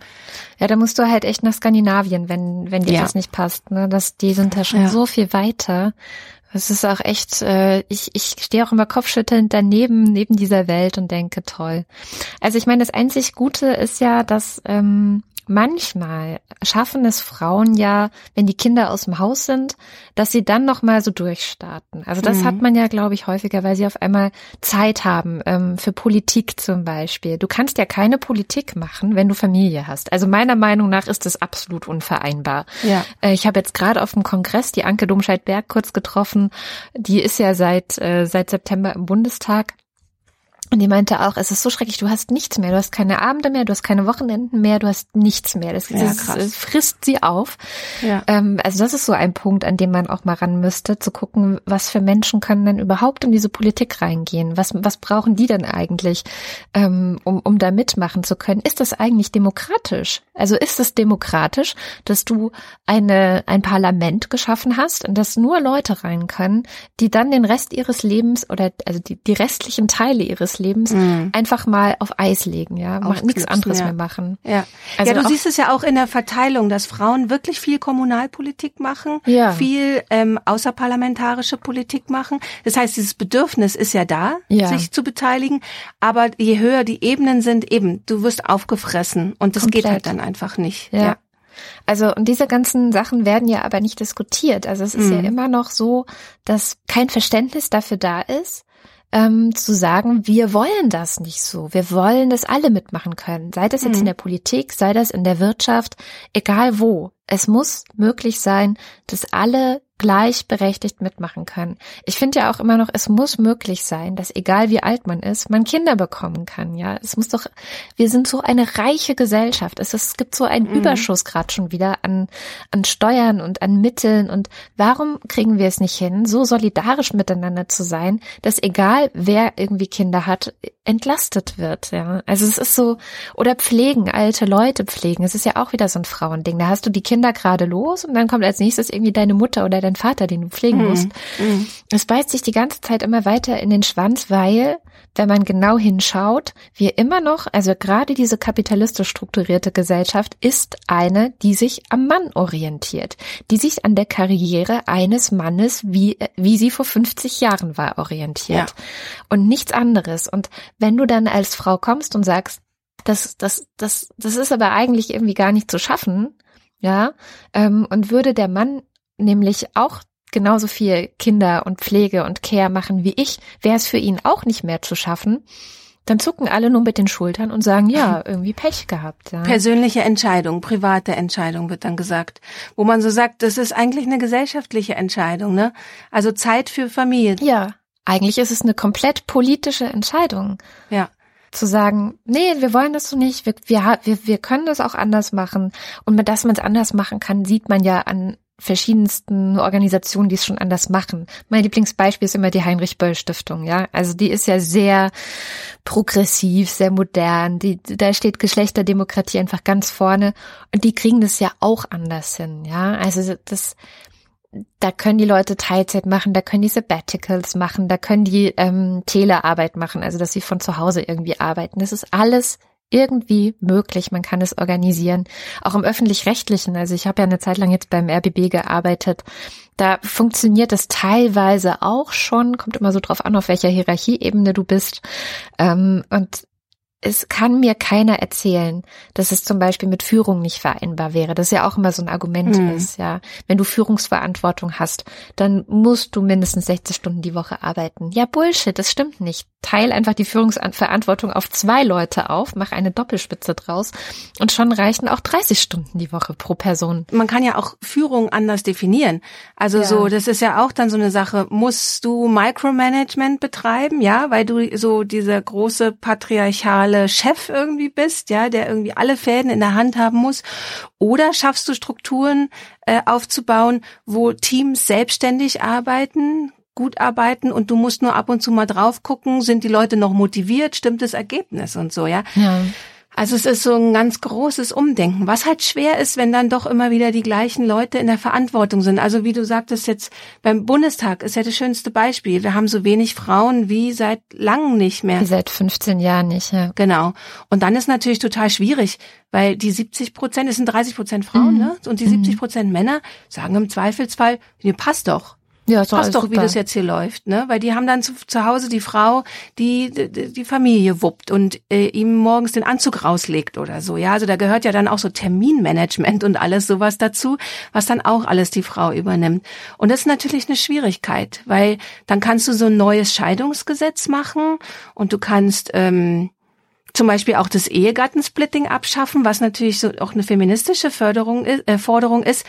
Speaker 2: Ja. ja. da musst du halt echt nach Skandinavien, wenn, wenn dir ja. das nicht passt. Ne? Das, die sind da schon so viel weiter. Es ist auch echt, äh, ich, ich stehe auch immer kopfschüttelnd daneben, neben dieser Welt und denke, toll. Also ich meine, das einzig Gute ist ja, dass ähm, manchmal schaffen es Frauen ja, wenn die Kinder aus dem Haus sind, dass sie dann noch mal so durchstarten. Also das mhm. hat man ja, glaube ich, häufiger, weil sie auf einmal Zeit haben ähm, für Politik zum Beispiel. Du kannst ja keine Politik machen, wenn du Familie hast. Also meiner Meinung nach ist das absolut unvereinbar. Ja. Äh, ich habe jetzt gerade auf dem Kongress die Anke Domscheit-Berg kurz getroffen. Die ist ja seit äh, seit September im Bundestag. Und die meinte auch, es ist so schrecklich, du hast nichts mehr, du hast keine Abende mehr, du hast keine Wochenenden mehr, du hast nichts mehr. Das, ja, das, frisst sie auf. Ja. Ähm, also das ist so ein Punkt, an dem man auch mal ran müsste, zu gucken, was für Menschen können denn überhaupt in diese Politik reingehen? Was, was brauchen die denn eigentlich, ähm, um, um da mitmachen zu können? Ist das eigentlich demokratisch? Also ist es demokratisch, dass du eine, ein Parlament geschaffen hast und dass nur Leute rein können, die dann den Rest ihres Lebens oder also die, die restlichen Teile ihres Lebens mhm. einfach mal auf Eis legen, ja, Mach, nichts anderes ja. mehr machen.
Speaker 1: Ja, also ja du siehst es ja auch in der Verteilung, dass Frauen wirklich viel Kommunalpolitik machen, ja. viel ähm, außerparlamentarische Politik machen. Das heißt, dieses Bedürfnis ist ja da, ja. sich zu beteiligen, aber je höher die Ebenen sind, eben, du wirst aufgefressen und das Komplett. geht halt dann einfach nicht.
Speaker 2: ja. ja. Also, und diese ganzen Sachen werden ja aber nicht diskutiert. Also es ist mhm. ja immer noch so, dass kein Verständnis dafür da ist, ähm, zu sagen, wir wollen das nicht so. Wir wollen, dass alle mitmachen können. Sei das jetzt mhm. in der Politik, sei das in der Wirtschaft, egal wo. Es muss möglich sein, dass alle gleichberechtigt mitmachen können. Ich finde ja auch immer noch, es muss möglich sein, dass egal wie alt man ist, man Kinder bekommen kann. Ja, es muss doch, wir sind so eine reiche Gesellschaft. Es, es gibt so einen mhm. Überschuss gerade schon wieder an, an Steuern und an Mitteln. Und warum kriegen wir es nicht hin, so solidarisch miteinander zu sein, dass egal wer irgendwie Kinder hat, entlastet wird? Ja, also es ist so, oder pflegen, alte Leute pflegen. Es ist ja auch wieder so ein Frauending. Da hast du die Kinder gerade los und dann kommt als nächstes irgendwie deine Mutter oder dein Vater, den du pflegen mhm. musst. Mhm. Es beißt sich die ganze Zeit immer weiter in den Schwanz, weil, wenn man genau hinschaut, wir immer noch, also gerade diese kapitalistisch strukturierte Gesellschaft ist eine, die sich am Mann orientiert, die sich an der Karriere eines Mannes, wie, wie sie vor 50 Jahren war, orientiert. Ja. Und nichts anderes. Und wenn du dann als Frau kommst und sagst, das, das, das, das ist aber eigentlich irgendwie gar nicht zu schaffen, ja, ähm, und würde der Mann nämlich auch genauso viel Kinder und Pflege und Care machen wie ich, wäre es für ihn auch nicht mehr zu schaffen, dann zucken alle nur mit den Schultern und sagen, ja, irgendwie Pech gehabt. Ja.
Speaker 1: Persönliche Entscheidung, private Entscheidung wird dann gesagt, wo man so sagt, das ist eigentlich eine gesellschaftliche Entscheidung, ne? Also Zeit für Familie.
Speaker 2: Ja, eigentlich ist es eine komplett politische Entscheidung.
Speaker 1: Ja.
Speaker 2: Zu sagen, nee, wir wollen das so nicht, wir, wir, wir können das auch anders machen. Und mit dass man es anders machen kann, sieht man ja an verschiedensten Organisationen, die es schon anders machen. Mein Lieblingsbeispiel ist immer die Heinrich Böll Stiftung, ja. Also die ist ja sehr progressiv, sehr modern. Die, da steht Geschlechterdemokratie einfach ganz vorne und die kriegen das ja auch anders hin, ja. Also das, da können die Leute Teilzeit machen, da können die Sabbaticals machen, da können die ähm, Telearbeit machen, also dass sie von zu Hause irgendwie arbeiten. Das ist alles irgendwie möglich. Man kann es organisieren. Auch im öffentlich-rechtlichen. Also ich habe ja eine Zeit lang jetzt beim RBB gearbeitet. Da funktioniert es teilweise auch schon. Kommt immer so drauf an, auf welcher Hierarchieebene du bist. Ähm, und es kann mir keiner erzählen, dass es zum Beispiel mit Führung nicht vereinbar wäre. Das ja auch immer so ein Argument mhm. ist, ja. Wenn du Führungsverantwortung hast, dann musst du mindestens 60 Stunden die Woche arbeiten. Ja, Bullshit, das stimmt nicht. Teil einfach die Führungsverantwortung auf zwei Leute auf, mach eine Doppelspitze draus und schon reichen auch 30 Stunden die Woche pro Person.
Speaker 1: Man kann ja auch Führung anders definieren. Also ja. so, das ist ja auch dann so eine Sache, musst du Micromanagement betreiben, ja, weil du so diese große patriarchale Chef irgendwie bist, ja, der irgendwie alle Fäden in der Hand haben muss, oder schaffst du Strukturen äh, aufzubauen, wo Teams selbstständig arbeiten, gut arbeiten und du musst nur ab und zu mal drauf gucken, sind die Leute noch motiviert, stimmt das Ergebnis und so, ja.
Speaker 2: ja.
Speaker 1: Also es ist so ein ganz großes Umdenken, was halt schwer ist, wenn dann doch immer wieder die gleichen Leute in der Verantwortung sind. Also wie du sagtest jetzt beim Bundestag ist ja das schönste Beispiel. Wir haben so wenig Frauen wie seit langem nicht mehr.
Speaker 2: Wie seit 15 Jahren nicht, ja.
Speaker 1: Genau. Und dann ist natürlich total schwierig, weil die 70 Prozent, es sind 30 Prozent Frauen, mhm. ne? Und die 70 Prozent Männer sagen im Zweifelsfall, mir passt doch. Ja, ist Passt doch, super. wie das jetzt hier läuft, ne? Weil die haben dann zu, zu Hause die Frau, die, die die Familie wuppt und äh, ihm morgens den Anzug rauslegt oder so. Ja, also da gehört ja dann auch so Terminmanagement und alles sowas dazu, was dann auch alles die Frau übernimmt. Und das ist natürlich eine Schwierigkeit, weil dann kannst du so ein neues Scheidungsgesetz machen und du kannst ähm, zum Beispiel auch das Ehegattensplitting abschaffen, was natürlich so auch eine feministische Förderung ist, äh, Forderung ist.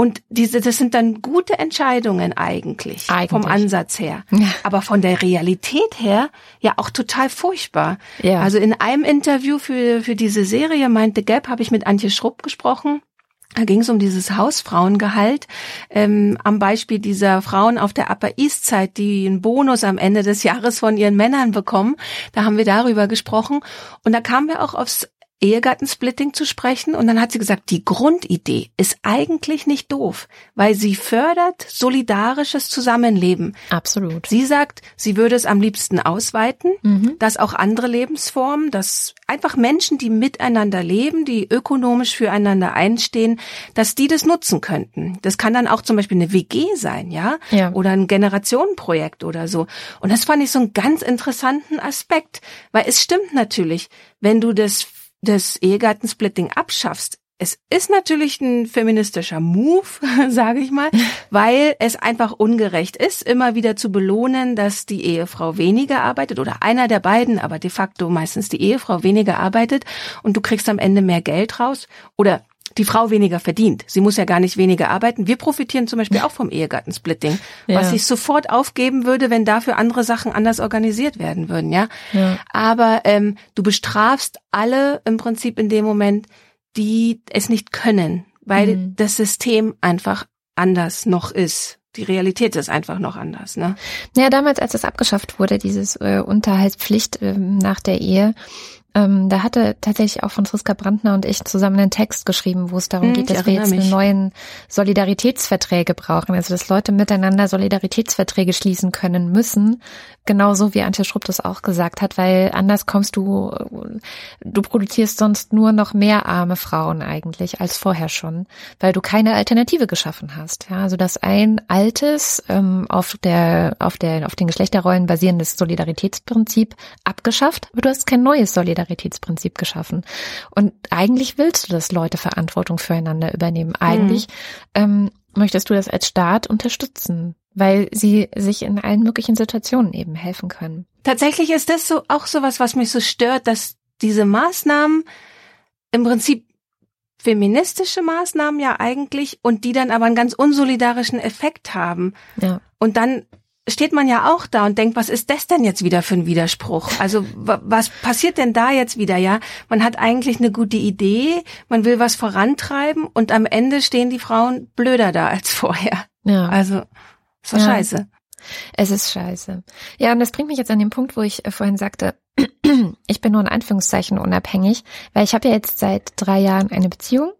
Speaker 1: Und diese, das sind dann gute Entscheidungen eigentlich, eigentlich. vom Ansatz her. Ja. Aber von der Realität her ja auch total furchtbar. Ja. Also in einem Interview für, für diese Serie meinte Gap habe ich mit Antje Schrupp gesprochen. Da ging es um dieses Hausfrauengehalt ähm, am Beispiel dieser Frauen auf der Upper East Side, die einen Bonus am Ende des Jahres von ihren Männern bekommen. Da haben wir darüber gesprochen und da kamen wir auch aufs Ehegattensplitting zu sprechen und dann hat sie gesagt, die Grundidee ist eigentlich nicht doof, weil sie fördert solidarisches Zusammenleben.
Speaker 2: Absolut.
Speaker 1: Sie sagt, sie würde es am liebsten ausweiten, mhm. dass auch andere Lebensformen, dass einfach Menschen, die miteinander leben, die ökonomisch füreinander einstehen, dass die das nutzen könnten. Das kann dann auch zum Beispiel eine WG sein, ja, ja. oder ein Generationenprojekt oder so. Und das fand ich so einen ganz interessanten Aspekt, weil es stimmt natürlich, wenn du das das Ehegattensplitting abschaffst, es ist natürlich ein feministischer Move, sage ich mal, weil es einfach ungerecht ist, immer wieder zu belohnen, dass die Ehefrau weniger arbeitet oder einer der beiden, aber de facto meistens die Ehefrau weniger arbeitet und du kriegst am Ende mehr Geld raus oder die Frau weniger verdient. Sie muss ja gar nicht weniger arbeiten. Wir profitieren zum Beispiel auch vom Ehegattensplitting, ja. was ich sofort aufgeben würde, wenn dafür andere Sachen anders organisiert werden würden, ja. ja. Aber ähm, du bestrafst alle im Prinzip in dem Moment, die es nicht können, weil mhm. das System einfach anders noch ist. Die Realität ist einfach noch anders, ne?
Speaker 2: Ja, damals, als es abgeschafft wurde, dieses äh, Unterhaltspflicht äh, nach der Ehe, ähm, da hatte tatsächlich auch Franziska Brandner und ich zusammen einen Text geschrieben, wo es darum hm, geht, dass wir jetzt mich. neuen Solidaritätsverträge brauchen. Also dass Leute miteinander Solidaritätsverträge schließen können müssen, genauso wie Antje Schrupp das auch gesagt hat, weil anders kommst du, du produzierst sonst nur noch mehr arme Frauen eigentlich als vorher schon, weil du keine Alternative geschaffen hast. Ja, also dass ein altes ähm, auf der auf der auf den Geschlechterrollen basierendes Solidaritätsprinzip abgeschafft, aber du hast kein neues Solidaritätsprinzip Solidaritätsprinzip geschaffen. Und eigentlich willst du, dass Leute Verantwortung füreinander übernehmen. Eigentlich mhm. ähm, möchtest du das als Staat unterstützen, weil sie sich in allen möglichen Situationen eben helfen können.
Speaker 1: Tatsächlich ist das so auch sowas, was mich so stört, dass diese Maßnahmen im Prinzip feministische Maßnahmen ja eigentlich und die dann aber einen ganz unsolidarischen Effekt haben.
Speaker 2: Ja.
Speaker 1: Und dann steht man ja auch da und denkt, was ist das denn jetzt wieder für ein Widerspruch? Also was passiert denn da jetzt wieder? Ja, man hat eigentlich eine gute Idee, man will was vorantreiben und am Ende stehen die Frauen blöder da als vorher.
Speaker 2: Ja.
Speaker 1: Also ist doch ja. scheiße.
Speaker 2: Es ist scheiße. Ja, und das bringt mich jetzt an den Punkt, wo ich äh, vorhin sagte, ich bin nur in Anführungszeichen unabhängig, weil ich habe ja jetzt seit drei Jahren eine Beziehung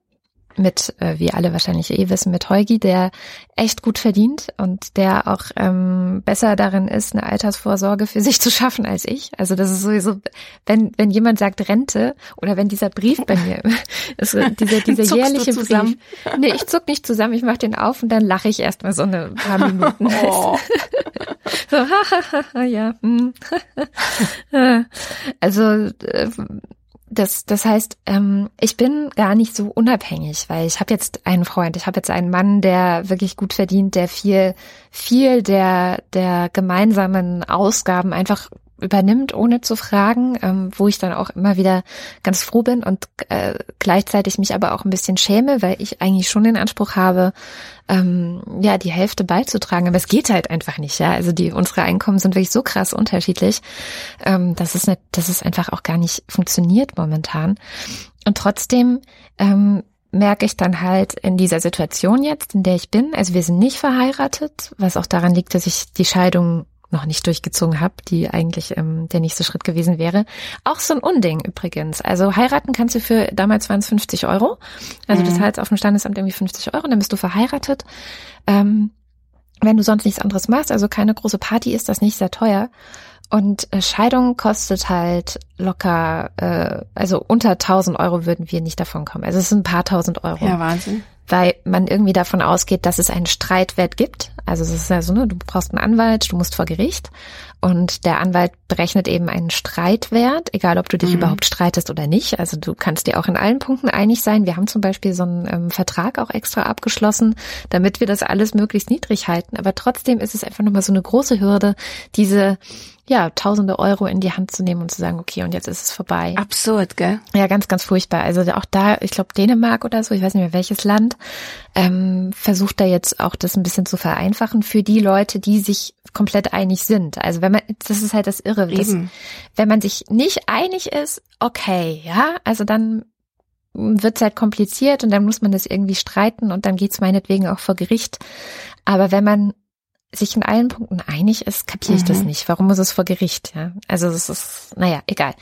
Speaker 2: mit, äh, wie alle wahrscheinlich eh wissen, mit Heugi, der echt gut verdient und der auch ähm, besser darin ist, eine Altersvorsorge für sich zu schaffen als ich. Also das ist sowieso, wenn wenn jemand sagt Rente oder wenn dieser Brief bei mir ist, dieser dieser jährliche Brief. Nee, ich zuck nicht zusammen, ich mache den auf und dann lache ich erstmal so eine paar Minuten. Oh. so, ja. Hm. also äh, das, das heißt, ähm, ich bin gar nicht so unabhängig, weil ich habe jetzt einen Freund, ich habe jetzt einen Mann, der wirklich gut verdient, der viel, viel der, der gemeinsamen Ausgaben einfach übernimmt, ohne zu fragen, ähm, wo ich dann auch immer wieder ganz froh bin und äh, gleichzeitig mich aber auch ein bisschen schäme, weil ich eigentlich schon den Anspruch habe, ähm, ja, die Hälfte beizutragen. Aber es geht halt einfach nicht, ja. Also die unsere Einkommen sind wirklich so krass unterschiedlich, ähm, dass es nicht, dass es einfach auch gar nicht funktioniert momentan. Und trotzdem ähm, merke ich dann halt in dieser Situation jetzt, in der ich bin, also wir sind nicht verheiratet, was auch daran liegt, dass ich die Scheidung noch nicht durchgezogen habe, die eigentlich ähm, der nächste Schritt gewesen wäre. Auch so ein Unding übrigens. Also heiraten kannst du für, damals waren es 50 Euro. Also mhm. das heißt auf dem Standesamt irgendwie 50 Euro, dann bist du verheiratet. Ähm, wenn du sonst nichts anderes machst, also keine große Party, ist das nicht sehr teuer. Und äh, Scheidung kostet halt locker, äh, also unter 1000 Euro würden wir nicht davon kommen. Also es sind ein paar tausend Euro.
Speaker 1: Ja, Wahnsinn
Speaker 2: weil man irgendwie davon ausgeht, dass es einen Streitwert gibt. Also es ist ja so, ne, du brauchst einen Anwalt, du musst vor Gericht und der Anwalt berechnet eben einen Streitwert, egal ob du dich mhm. überhaupt streitest oder nicht. Also du kannst dir auch in allen Punkten einig sein. Wir haben zum Beispiel so einen ähm, Vertrag auch extra abgeschlossen, damit wir das alles möglichst niedrig halten. Aber trotzdem ist es einfach nochmal so eine große Hürde, diese ja, tausende Euro in die Hand zu nehmen und zu sagen, okay, und jetzt ist es vorbei.
Speaker 1: Absurd, gell?
Speaker 2: Ja, ganz, ganz furchtbar. Also auch da, ich glaube Dänemark oder so, ich weiß nicht mehr welches Land, ähm, versucht da jetzt auch das ein bisschen zu vereinfachen für die Leute, die sich komplett einig sind. Also wenn man, das ist halt das Irre, dass, wenn man sich nicht einig ist, okay, ja, also dann wird es halt kompliziert und dann muss man das irgendwie streiten und dann geht's meinetwegen auch vor Gericht. Aber wenn man sich in allen Punkten einig ist, kapiere ich mhm. das nicht. Warum muss es vor Gericht? Ja, also es ist, naja, egal.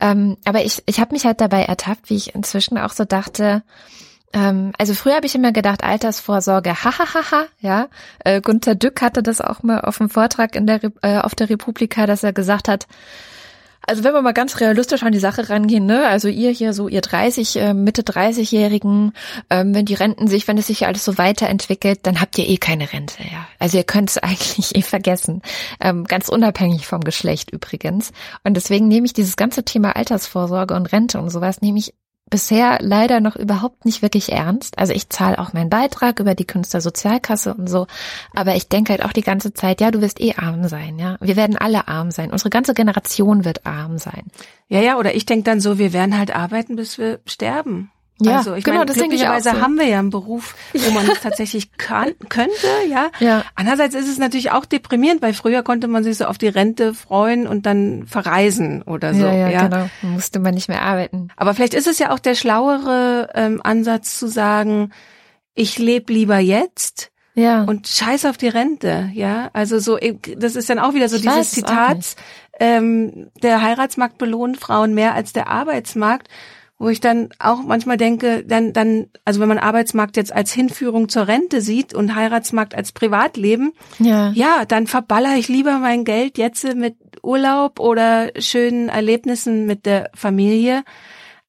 Speaker 2: Ähm, aber ich, ich habe mich halt dabei ertappt, wie ich inzwischen auch so dachte. Ähm, also früher habe ich immer gedacht, Altersvorsorge, hahaha, ja. Äh, Gunther Dück hatte das auch mal auf dem Vortrag in der äh, auf der Republika, dass er gesagt hat, also wenn wir mal ganz realistisch an die Sache rangehen, ne, also ihr hier so, ihr 30, äh, Mitte 30-Jährigen, ähm, wenn die Renten sich, wenn es sich alles so weiterentwickelt, dann habt ihr eh keine Rente, ja. Also ihr könnt es eigentlich eh vergessen. Ähm, ganz unabhängig vom Geschlecht übrigens. Und deswegen nehme ich dieses ganze Thema Altersvorsorge und Rente und sowas, nehme ich bisher leider noch überhaupt nicht wirklich ernst. Also ich zahle auch meinen Beitrag über die Künstlersozialkasse und so, aber ich denke halt auch die ganze Zeit, ja, du wirst eh arm sein, ja. Wir werden alle arm sein. Unsere ganze Generation wird arm sein.
Speaker 1: Ja, ja, oder ich denke dann so, wir werden halt arbeiten, bis wir sterben.
Speaker 2: Ja, also ich genau, meine, das auch so.
Speaker 1: haben wir ja einen Beruf, wo man das tatsächlich kann, könnte, ja.
Speaker 2: ja.
Speaker 1: Andererseits ist es natürlich auch deprimierend, weil früher konnte man sich so auf die Rente freuen und dann verreisen oder so.
Speaker 2: Ja, ja,
Speaker 1: ja.
Speaker 2: genau. Musste man nicht mehr arbeiten.
Speaker 1: Aber vielleicht ist es ja auch der schlauere ähm, Ansatz zu sagen, ich lebe lieber jetzt
Speaker 2: ja.
Speaker 1: und scheiß auf die Rente, ja. Also so, das ist dann auch wieder so ich dieses Zitat, ähm, der Heiratsmarkt belohnt Frauen mehr als der Arbeitsmarkt wo ich dann auch manchmal denke, dann, dann, also wenn man Arbeitsmarkt jetzt als Hinführung zur Rente sieht und Heiratsmarkt als Privatleben,
Speaker 2: ja,
Speaker 1: ja dann verballer ich lieber mein Geld jetzt mit Urlaub oder schönen Erlebnissen mit der Familie,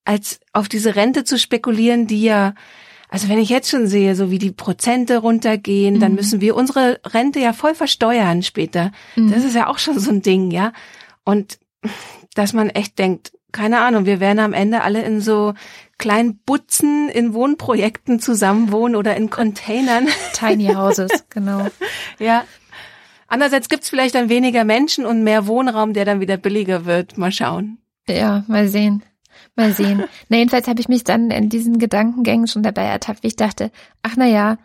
Speaker 1: als auf diese Rente zu spekulieren, die ja, also wenn ich jetzt schon sehe, so wie die Prozente runtergehen, mhm. dann müssen wir unsere Rente ja voll versteuern später. Mhm. Das ist ja auch schon so ein Ding, ja. Und dass man echt denkt, keine Ahnung, wir werden am Ende alle in so kleinen Butzen in Wohnprojekten zusammenwohnen oder in Containern.
Speaker 2: Tiny Houses, genau.
Speaker 1: ja. Andererseits gibt's vielleicht dann weniger Menschen und mehr Wohnraum, der dann wieder billiger wird. Mal schauen.
Speaker 2: Ja, mal sehen. Mal sehen. Na, jedenfalls habe ich mich dann in diesen Gedankengängen schon dabei ertappt, wie ich dachte, ach na ja,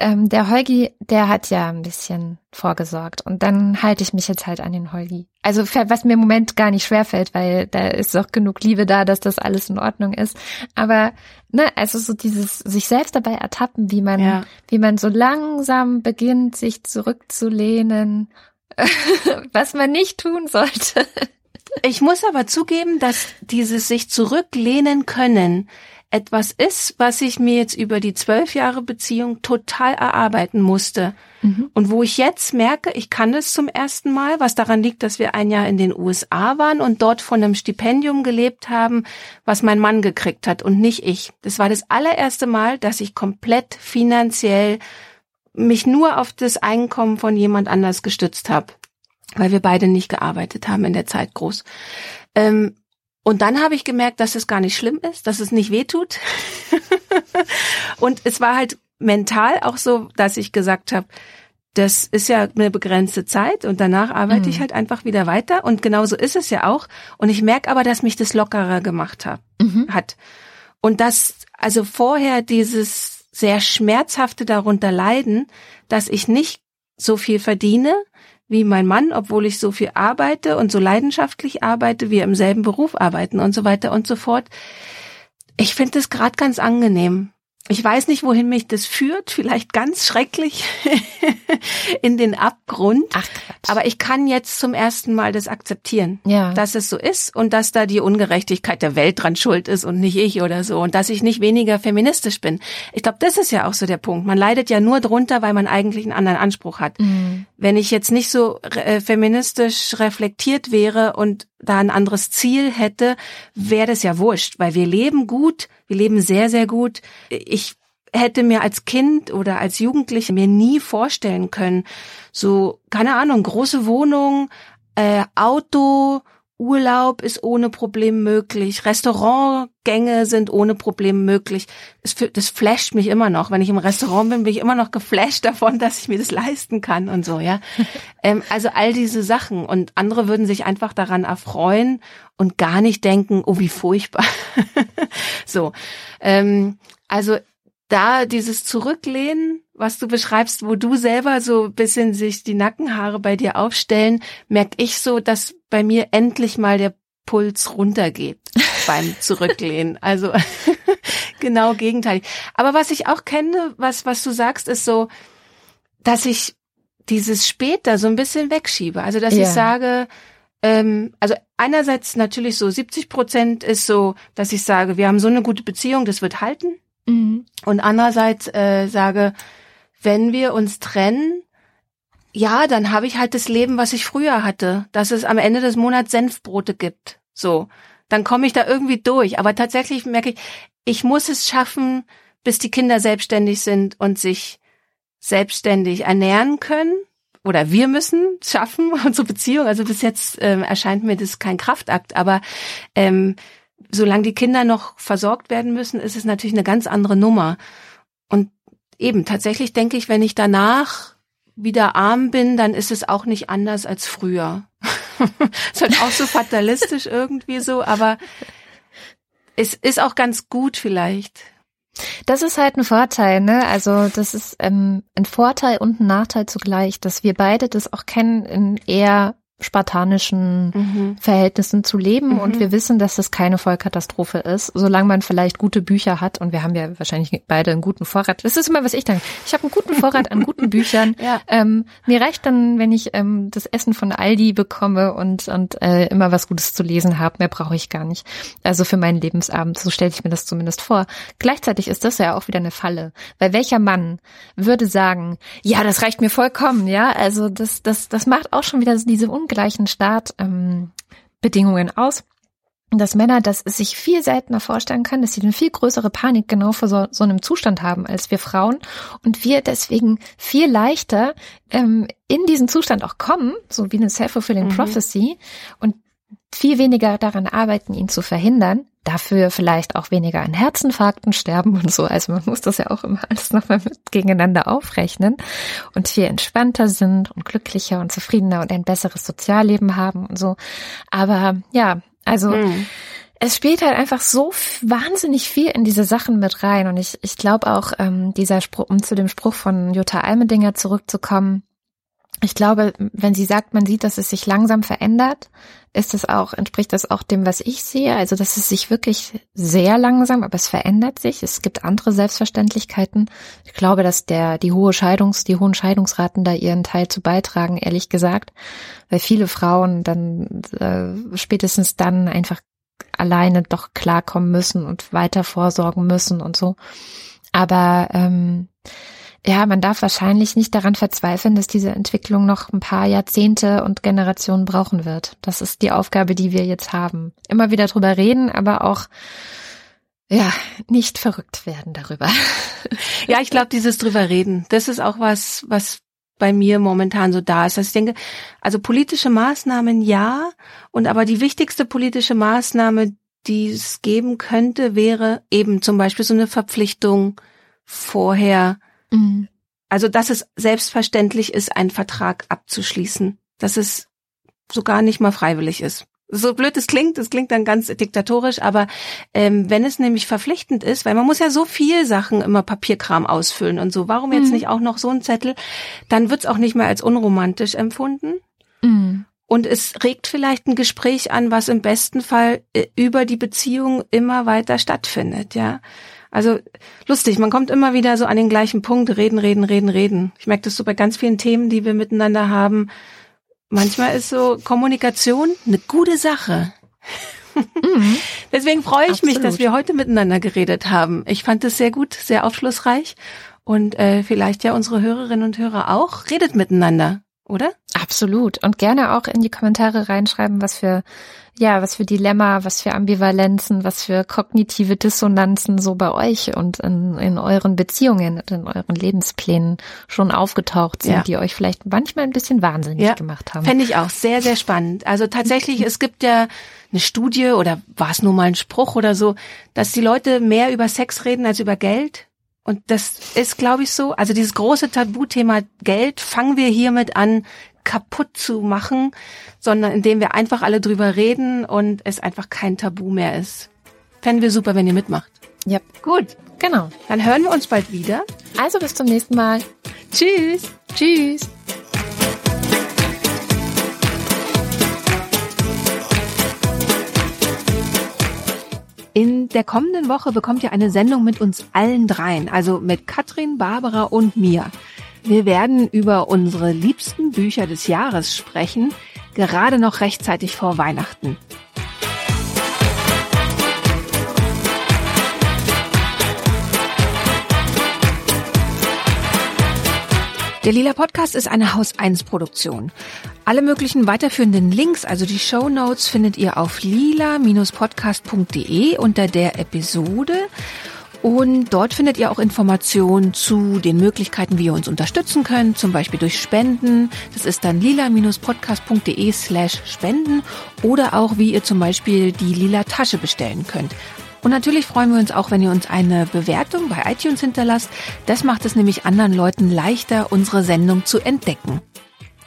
Speaker 2: ähm, der Holgi, der hat ja ein bisschen vorgesorgt und dann halte ich mich jetzt halt an den Holgi. Also was mir im Moment gar nicht schwerfällt, weil da ist auch genug Liebe da, dass das alles in Ordnung ist. Aber ne, also so dieses sich selbst dabei ertappen, wie man, ja. wie man so langsam beginnt, sich zurückzulehnen, was man nicht tun sollte.
Speaker 1: Ich muss aber zugeben, dass dieses sich zurücklehnen können etwas ist, was ich mir jetzt über die zwölf Jahre Beziehung total erarbeiten musste. Mhm. Und wo ich jetzt merke, ich kann es zum ersten Mal, was daran liegt, dass wir ein Jahr in den USA waren und dort von einem Stipendium gelebt haben, was mein Mann gekriegt hat und nicht ich. Das war das allererste Mal, dass ich komplett finanziell mich nur auf das Einkommen von jemand anders gestützt habe, weil wir beide nicht gearbeitet haben in der Zeit groß. Ähm, und dann habe ich gemerkt, dass es gar nicht schlimm ist, dass es nicht weh tut. und es war halt mental auch so, dass ich gesagt habe, das ist ja eine begrenzte Zeit und danach arbeite mhm. ich halt einfach wieder weiter und genauso ist es ja auch. Und ich merke aber, dass mich das lockerer gemacht hat. Mhm. hat. Und dass also vorher dieses sehr schmerzhafte darunter leiden, dass ich nicht so viel verdiene, wie mein Mann, obwohl ich so viel arbeite und so leidenschaftlich arbeite, wir im selben Beruf arbeiten und so weiter und so fort. Ich finde es gerade ganz angenehm. Ich weiß nicht, wohin mich das führt, vielleicht ganz schrecklich in den Abgrund. Ach, Quatsch. aber ich kann jetzt zum ersten Mal das akzeptieren, ja. dass es so ist und dass da die Ungerechtigkeit der Welt dran schuld ist und nicht ich oder so und dass ich nicht weniger feministisch bin. Ich glaube, das ist ja auch so der Punkt. Man leidet ja nur drunter, weil man eigentlich einen anderen Anspruch hat. Mhm. Wenn ich jetzt nicht so äh, feministisch reflektiert wäre und da ein anderes Ziel hätte, wäre das ja wurscht, weil wir leben gut, wir leben sehr, sehr gut. Ich hätte mir als Kind oder als Jugendliche mir nie vorstellen können, so, keine Ahnung, große Wohnung, äh, Auto, Urlaub ist ohne Problem möglich, Restaurantgänge sind ohne Problem möglich. Das, das flasht mich immer noch. Wenn ich im Restaurant bin, bin ich immer noch geflasht davon, dass ich mir das leisten kann und so, ja. ähm, also all diese Sachen und andere würden sich einfach daran erfreuen und gar nicht denken, oh, wie furchtbar. so, ähm, also da dieses Zurücklehnen, was du beschreibst, wo du selber so bisschen sich die Nackenhaare bei dir aufstellen, merke ich so, dass bei mir endlich mal der Puls runtergeht beim Zurücklehnen. Also genau gegenteilig. Aber was ich auch kenne, was, was du sagst, ist so, dass ich dieses später so ein bisschen wegschiebe. Also dass ja. ich sage, ähm, also einerseits natürlich so 70 Prozent ist so, dass ich sage, wir haben so eine gute Beziehung, das wird halten. Mhm. Und andererseits äh, sage, wenn wir uns trennen, ja, dann habe ich halt das Leben, was ich früher hatte, dass es am Ende des Monats Senfbrote gibt. So, dann komme ich da irgendwie durch. Aber tatsächlich merke ich, ich muss es schaffen, bis die Kinder selbstständig sind und sich selbstständig ernähren können. Oder wir müssen schaffen, unsere Beziehung. Also bis jetzt ähm, erscheint mir das kein Kraftakt, aber ähm, solange die Kinder noch versorgt werden müssen, ist es natürlich eine ganz andere Nummer. Eben, tatsächlich denke ich, wenn ich danach wieder arm bin, dann ist es auch nicht anders als früher. ist halt auch so fatalistisch irgendwie so, aber es ist auch ganz gut vielleicht.
Speaker 2: Das ist halt ein Vorteil, ne? Also das ist ähm, ein Vorteil und ein Nachteil zugleich, dass wir beide das auch kennen in eher spartanischen mhm. Verhältnissen zu leben mhm. und wir wissen, dass das keine Vollkatastrophe ist, solange man vielleicht gute Bücher hat und wir haben ja wahrscheinlich beide einen guten Vorrat. Das ist immer, was ich denke. Ich habe einen guten Vorrat an guten Büchern. Ja. Ähm, mir reicht dann, wenn ich ähm, das Essen von Aldi bekomme und, und äh, immer was Gutes zu lesen habe. Mehr brauche ich gar nicht. Also für meinen Lebensabend, so stelle ich mir das zumindest vor. Gleichzeitig ist das ja auch wieder eine Falle, weil welcher Mann würde sagen, ja, das reicht mir vollkommen, ja? Also das, das, das macht auch schon wieder diese ungleichen Startbedingungen ähm, aus dass Männer das sich viel seltener vorstellen können, dass sie eine viel größere Panik genau vor so, so einem Zustand haben als wir Frauen und wir deswegen viel leichter ähm, in diesen Zustand auch kommen, so wie eine self-fulfilling mhm. prophecy und viel weniger daran arbeiten, ihn zu verhindern, dafür vielleicht auch weniger an Herzinfarkten sterben und so. Also man muss das ja auch immer alles nochmal mit gegeneinander aufrechnen und viel entspannter sind und glücklicher und zufriedener und ein besseres Sozialleben haben und so. Aber ja, also mhm. es spielt halt einfach so wahnsinnig viel in diese Sachen mit rein. Und ich, ich glaube auch, ähm, dieser Spruch, um zu dem Spruch von Jutta Almendinger zurückzukommen, ich glaube, wenn sie sagt, man sieht, dass es sich langsam verändert, ist es auch, entspricht das auch dem, was ich sehe. Also, dass es sich wirklich sehr langsam, aber es verändert sich. Es gibt andere Selbstverständlichkeiten. Ich glaube, dass der, die hohe Scheidungs, die hohen Scheidungsraten da ihren Teil zu beitragen, ehrlich gesagt, weil viele Frauen dann äh, spätestens dann einfach alleine doch klarkommen müssen und weiter vorsorgen müssen und so. Aber ähm, ja, man darf wahrscheinlich nicht daran verzweifeln, dass diese Entwicklung noch ein paar Jahrzehnte und Generationen brauchen wird. Das ist die Aufgabe, die wir jetzt haben. Immer wieder drüber reden, aber auch ja, nicht verrückt werden darüber.
Speaker 1: Ja, ich glaube, dieses drüber reden, das ist auch was, was bei mir momentan so da ist. Also ich denke, also politische Maßnahmen ja, und aber die wichtigste politische Maßnahme, die es geben könnte, wäre eben zum Beispiel so eine Verpflichtung vorher Mhm. Also, dass es selbstverständlich ist, einen Vertrag abzuschließen, dass es sogar nicht mal freiwillig ist. So blöd es klingt, es klingt dann ganz diktatorisch, aber ähm, wenn es nämlich verpflichtend ist, weil man muss ja so viel Sachen immer Papierkram ausfüllen und so, warum jetzt mhm. nicht auch noch so ein Zettel, dann wird's auch nicht mehr als unromantisch empfunden. Mhm. Und es regt vielleicht ein Gespräch an, was im besten Fall äh, über die Beziehung immer weiter stattfindet, ja. Also lustig, man kommt immer wieder so an den gleichen Punkt, reden, reden, reden, reden. Ich merke das so bei ganz vielen Themen, die wir miteinander haben. Manchmal ist so Kommunikation eine gute Sache. Mhm. Deswegen freue ich Absolut. mich, dass wir heute miteinander geredet haben. Ich fand es sehr gut, sehr aufschlussreich und äh, vielleicht ja unsere Hörerinnen und Hörer auch. Redet miteinander oder?
Speaker 2: Absolut. Und gerne auch in die Kommentare reinschreiben, was für, ja, was für Dilemma, was für Ambivalenzen, was für kognitive Dissonanzen so bei euch und in, in euren Beziehungen und in euren Lebensplänen schon aufgetaucht sind, ja. die euch vielleicht manchmal ein bisschen wahnsinnig ja. gemacht haben.
Speaker 1: Fände ich auch sehr, sehr spannend. Also tatsächlich, es gibt ja eine Studie oder war es nur mal ein Spruch oder so, dass die Leute mehr über Sex reden als über Geld. Und das ist, glaube ich, so. Also dieses große Tabuthema Geld fangen wir hiermit an, kaputt zu machen, sondern indem wir einfach alle drüber reden und es einfach kein Tabu mehr ist. Fänden wir super, wenn ihr mitmacht.
Speaker 2: Ja. Gut. Genau.
Speaker 1: Dann hören wir uns bald wieder.
Speaker 2: Also bis zum nächsten Mal.
Speaker 1: Tschüss.
Speaker 2: Tschüss.
Speaker 1: In der kommenden Woche bekommt ihr eine Sendung mit uns allen dreien, also mit Katrin, Barbara und mir. Wir werden über unsere liebsten Bücher des Jahres sprechen, gerade noch rechtzeitig vor Weihnachten. Der Lila Podcast ist eine Haus 1 Produktion. Alle möglichen weiterführenden Links, also die Show Notes, findet ihr auf lila-podcast.de unter der Episode. Und dort findet ihr auch Informationen zu den Möglichkeiten, wie ihr uns unterstützen könnt, zum Beispiel durch Spenden. Das ist dann lila-podcast.de slash spenden oder auch, wie ihr zum Beispiel die lila Tasche bestellen könnt. Und natürlich freuen wir uns auch, wenn ihr uns eine Bewertung bei iTunes hinterlasst. Das macht es nämlich anderen Leuten leichter, unsere Sendung zu entdecken.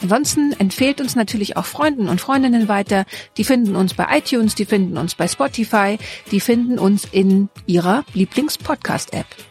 Speaker 1: Ansonsten empfehlt uns natürlich auch Freunden und Freundinnen weiter. Die finden uns bei iTunes, die finden uns bei Spotify, die finden uns in ihrer Lieblings-Podcast-App.